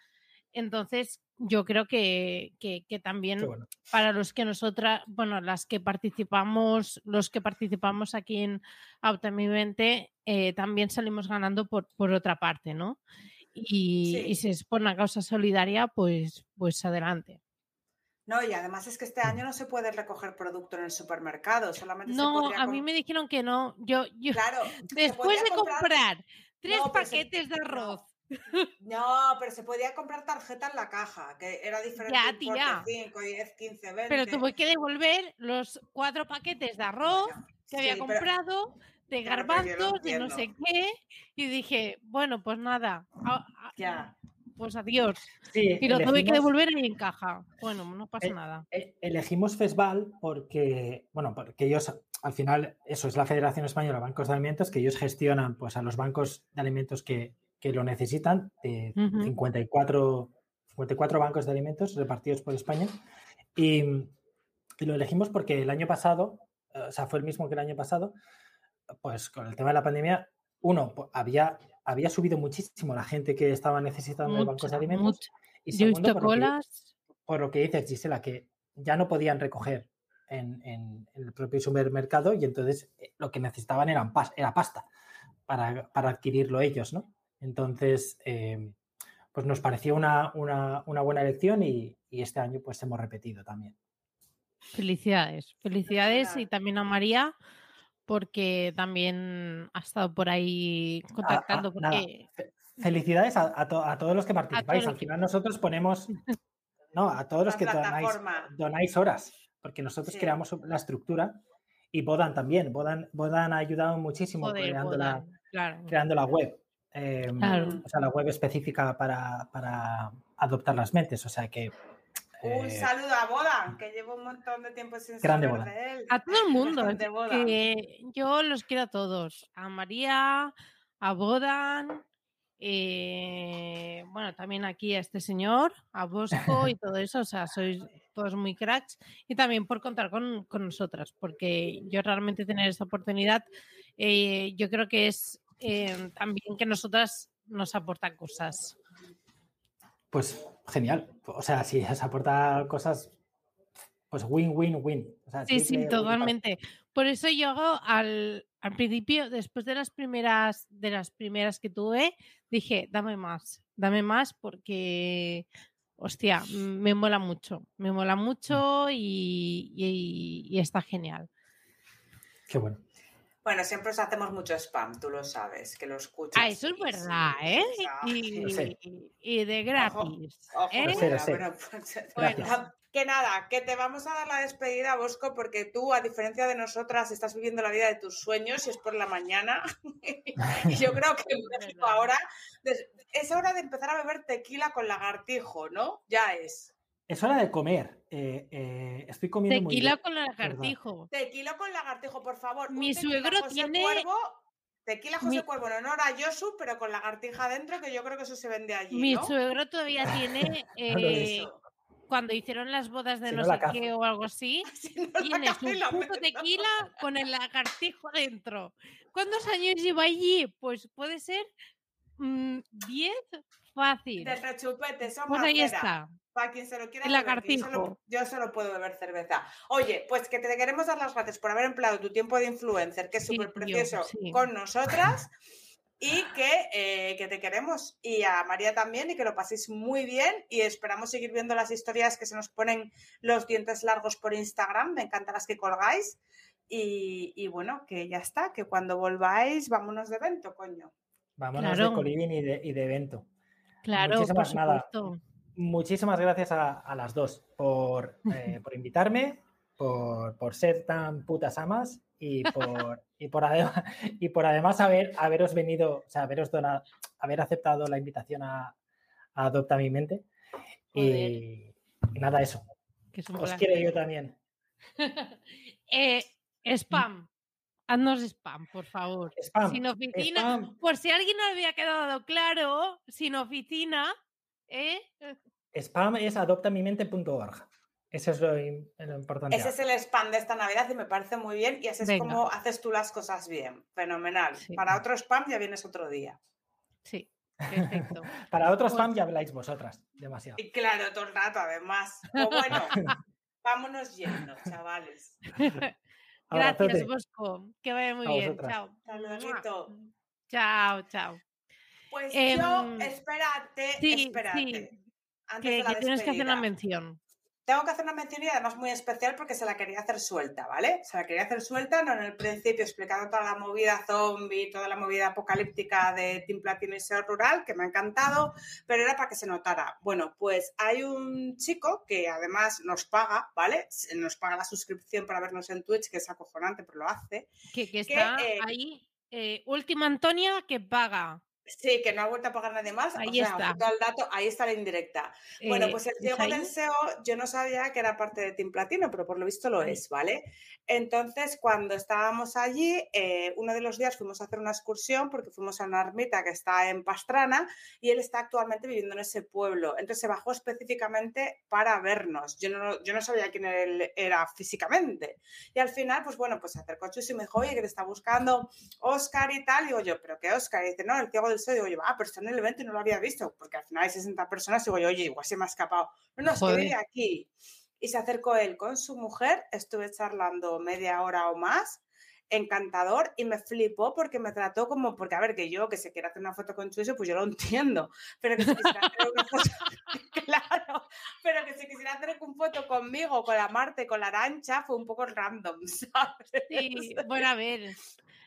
Entonces, yo creo que, también para los que nosotras, bueno, las que participamos, los que participamos aquí en Automivente, eh, también salimos ganando por, por otra parte, ¿no? Y, si es por una causa solidaria, pues, pues adelante. No, y además es que este año no se puede recoger producto en el supermercado, solamente no, a mí me dijeron que no. Yo, yo claro, <laughs> después de comprar, tres paquetes de arroz. No, pero se podía comprar tarjeta en la caja, que era diferente. Ya, tía. 5, 10, 15, 20. Pero tuve que devolver los cuatro paquetes de arroz que había comprado, de garbanzos, y no sé qué. Y dije, bueno, pues nada. ya pues adiós. y lo tuve que devolver y en caja. Bueno, no pasa e nada. E elegimos FESVAL porque, bueno, porque ellos, al final, eso es la Federación Española de Bancos de Alimentos, que ellos gestionan pues, a los bancos de alimentos que, lo necesitan, de 54, 54 bancos de alimentos repartidos por España. Y, y, lo elegimos porque el año pasado, o sea, fue el mismo que el año pasado, pues con el tema de la pandemia, uno, había había subido muchísimo la gente que estaba necesitando bancos de alimentos. Y segundo, por, Lo que, por lo que dices, Gisela, que ya no podían recoger en, el propio supermercado y entonces eh, lo que necesitaban era pasta para, adquirirlo ellos, ¿no? Entonces, em, pues nos pareció una, buena elección y, este año pues hemos repetido también. Felicidades, felicidades y también a María porque también ha estado por ahí contactando. porque... felicidades a, todos los que participáis. Al final nosotros ponemos, <laughs> no, a todos los que donáis, horas, porque nosotros creamos la estructura y Bodan también. Bodan, Bodan ha ayudado muchísimo creando, la, creando, la, web. Em, o sea, la web específica para, para adoptar las mentes. O sea que un eh, saludo a Bodan, que llevo un montón de tiempo sin saber de él. A todo el mundo. que yo los quiero a todos. A María, a Bodan, eh, bueno, también aquí a este señor, a Bosco y <laughs> todo eso. O sea, sois todos muy cracks. Y también por contar con, nosotras, porque yo realmente tener esta oportunidad, eh, yo creo que es también que nosotras nos aportan cosas. Pues genial. O sea, si os aporta cosas, pues win-win-win. sí, sí, totalmente. Por eso yo hago al, principio, después de las primeras, de las primeras que tuve, dije, dame más, dame más porque, hostia, me mola mucho, me mola mucho y está genial. Qué bueno. Bueno, siempre os hacemos mucho spam, tú lo sabes, que lo escuchas. Ah, eso es verdad, ¿eh? Y, de gratis. que nada, que te vamos a dar la despedida, Bosco, porque tú, a diferencia de nosotras, estás viviendo la vida de tus sueños y es por la mañana. <laughs> y yo creo que <laughs> ahora es hora de empezar a beber tequila con lagartijo, ¿no? Ya es. Es hora de comer. Eh, eh, estoy comiendo Tequila con lagartijo. Tequila con lagartijo, por favor. Mi suegro tiene. tequila José Cuervo, en honor a Yosu, pero con lagartija adentro, que yo creo que eso se vende allí. Mi suegro todavía tiene. <laughs> Eh, cuando hicieron las bodas de no, sé qué o algo así, <laughs> tiene su puto tequila con el lagartijo adentro. ¿Cuántos años lleva allí? Pues puede ser 10 mm, fácil. De rechupete, Pues ahí está. Para quien se lo quiera beber, yo solo, puedo beber cerveza. Oye, pues que te queremos dar las gracias por haber empleado tu tiempo de influencer, que es súper precioso, con nosotras. y <laughs> que, eh, que, te queremos. Y a María también, y que lo paséis muy bien. Y esperamos seguir viendo las historias que se nos ponen los dientes largos por Instagram. Me encantan las que colgáis. Y, bueno, que ya está, que cuando volváis, vámonos de evento, coño. Vámonos de coliving y de, y de evento. Claro, por supuesto muchísimas gracias a, las dos por, eh, por invitarme, por, por, ser tan putas amas y por, <laughs> y por, además, y por además haber, haberos venido, o sea, haberos donado, haber aceptado la invitación a, Adopta mi mente. Y, nada, eso. Os quiero yo también. <laughs> eh, spam. Haznos spam, por favor. sin oficina. Por si alguien no había quedado claro, sin oficina ¿Eh? Spam es adoptamimente.org. Ese es lo, importante. Ese es el spam de esta Navidad y me parece muy bien. Y así es como haces tú las cosas bien. Fenomenal. Para otro spam ya vienes otro día. Sí. Perfecto. <laughs> Para otro spam ya habláis vosotras. Demasiado. Y claro, todo el rato, además. Pues bueno, <laughs> vámonos yendo, chavales. <laughs> Gracias, Bosco. Que vaya muy bien. Chao. Chao, chao. Pues yo, em, espérate, espérate. que, tienes que hacer una mención. Tengo que hacer una mención y además muy especial porque se la quería hacer suelta, ¿vale? Se la quería hacer suelta, no en el principio explicando toda la movida zombie, toda la movida apocalíptica de Team Platino y Ser Rural, que me ha encantado, pero era para que se notara. Bueno, pues hay un chico que además nos paga, ¿vale? Nos paga la suscripción para vernos en Twitch, que es acojonante, pero lo hace. Que, está eh, ahí, eh, Última Antonia, que paga. Sí, que no ha vuelto a pagar nadie más. Ahí está. El dato, ahí está la indirecta. bueno, eh, pues el Diego del SEO, yo no sabía que era parte de Team Platino, pero por lo visto lo es, ¿vale? Entonces, cuando estábamos allí, eh, uno de los días fuimos a hacer una excursión porque fuimos a una ermita que está en Pastrana y él está actualmente viviendo en ese pueblo. Entonces se bajó específicamente para vernos. Yo no, yo no sabía quién él era físicamente. Y al final, pues bueno, pues se acercó Chus y me dijo, oye, que te está buscando Oscar y tal. Y digo yo, ¿pero qué Oscar? Y dice, no, el ciego del Y digo yo, ah, pero está en el evento y no lo había visto, porque al final hay 60 personas. Digo yo, oye, igual se me ha escapado. No, no, es que vive aquí y se acercó él con su mujer, estuve charlando media hora o más, encantador y me flipó porque me trató como, porque a ver, que yo que se quiere hacer una foto con Chuiso, pues yo lo entiendo, pero que se quisiera hacer una foto, <laughs> <laughs> claro, pero que se quisiera hacer una foto conmigo, con la Marte, con la Arancha, fue un poco random, <laughs> ¿sabes? Sí, bueno, a ver,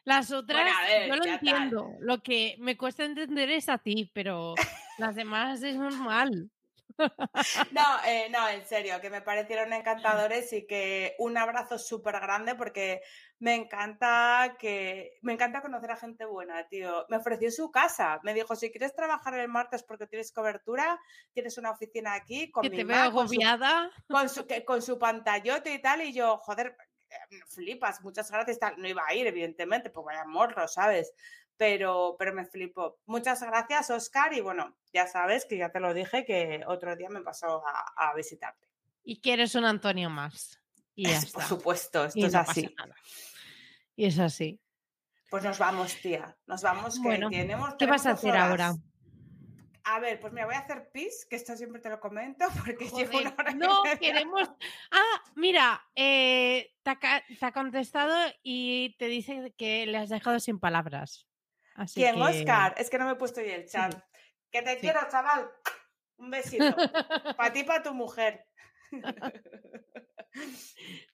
Las otras, yo lo entiendo. Lo que me cuesta entender es a ti, pero las demás es normal. <laughs> No, eh, no, en serio, que me parecieron encantadores y que un abrazo súper grande porque me encanta que me encanta conocer a gente buena, tío. Me ofreció su casa, me dijo, si quieres trabajar el martes porque tienes cobertura, tienes una oficina aquí con que mi te veo agobiada. Con su, con su pantallote y tal, y yo, joder, flipas, muchas gracias, tal. No iba a ir, evidentemente, pues vaya morro, ¿sabes? pero, pero me flipo. Muchas gracias, Oscar, y bueno, ya sabes que ya te lo dije que otro día me pasó a, visitarte. Y que eres un Antonio más. Y ya Por supuesto, esto es así. Y es así. Pues nos vamos, tía. Nos vamos. Que tenemos, ¿Qué vas a hacer ahora? A ver, pues me voy a hacer pis, que esto siempre te lo comento, <laughs> porque llevo una hora No, queremos. Ah, mira, eh, te, ha, contestado y te dice que le has dejado sin palabras. ¿Quién, Oscar? Es que no me he puesto hoy el chat. Que te quiero, chaval. Un besito. para ti, para tu mujer. <laughs>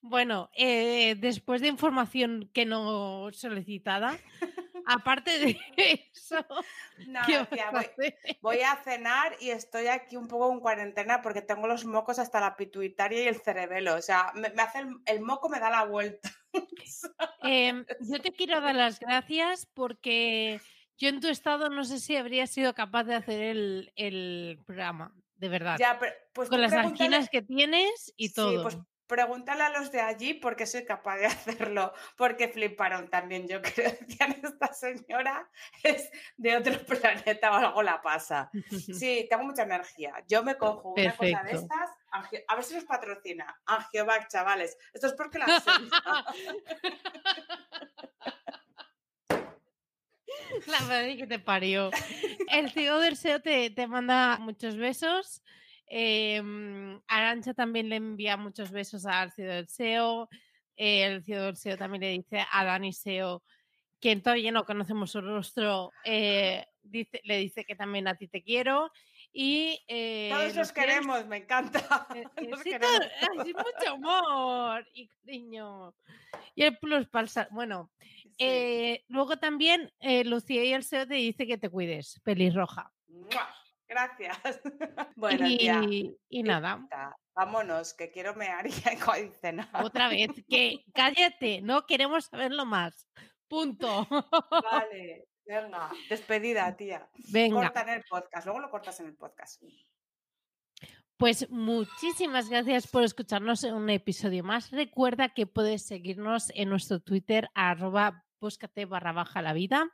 Bueno, eh, después de información que no solicitada, aparte de <laughs> eso, no, voy, a cenar y estoy aquí un poco en cuarentena porque tengo los mocos hasta la pituitaria y el cerebelo. O sea, me, hace el, moco, me da la vuelta. <laughs> Em, yo te quiero dar las <laughs> gracias porque yo en tu estado no sé si habría sido capaz de hacer el, programa, de verdad. Pues Con las anginas que tienes y todo. Pues pregúntale a los de allí porque soy capaz de <laughs> hacerlo, porque fliparon también. Yo creo <laughs> que esta señora es de otro <laughs> planeta o algo la pasa. Sí, tengo mucha energía. Yo me cojo una cosa de estas, a ver si nos patrocina. Angiovac, chavales. Esto es porque la La madre que te parió. El CEO del SEO te, te manda muchos besos. Eh, Arancha también le envía muchos besos al CEO del SEO. el CEO del SEO también le dice a Dani SEO, quien todavía no conocemos su rostro, eh, dice, le dice que también a ti te quiero. Y, eh, Todos los queremos, me encanta. Eh, <laughs> sí, mucho amor y cariño. Y el plus para Bueno, luego también Lucía y el SEO te dice que te cuides, pelirroja. Gracias. <laughs> bueno, y, y nada. Vámonos, que quiero mear y <laughs> cenar. Otra vez, que cállate, no queremos saberlo más. Punto. Vale, venga, despedida, <laughs> tía. Venga. Corta en el podcast, luego lo cortas en el podcast. Pues muchísimas gracias por escucharnos en un episodio más. Recuerda que puedes seguirnos en nuestro Twitter, arroba búscate barra baja la vida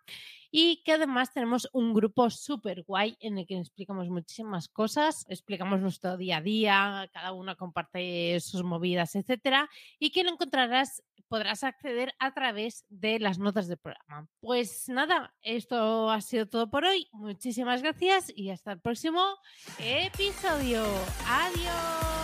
y que además tenemos un grupo súper guay en el que explicamos muchísimas cosas, explicamos nuestro día a día, cada una comparte sus movidas, etcétera, y que lo encontrarás, podrás acceder a través de las notas del programa. Pues nada, esto ha sido todo por hoy. Muchísimas gracias y hasta el próximo episodio. Adiós.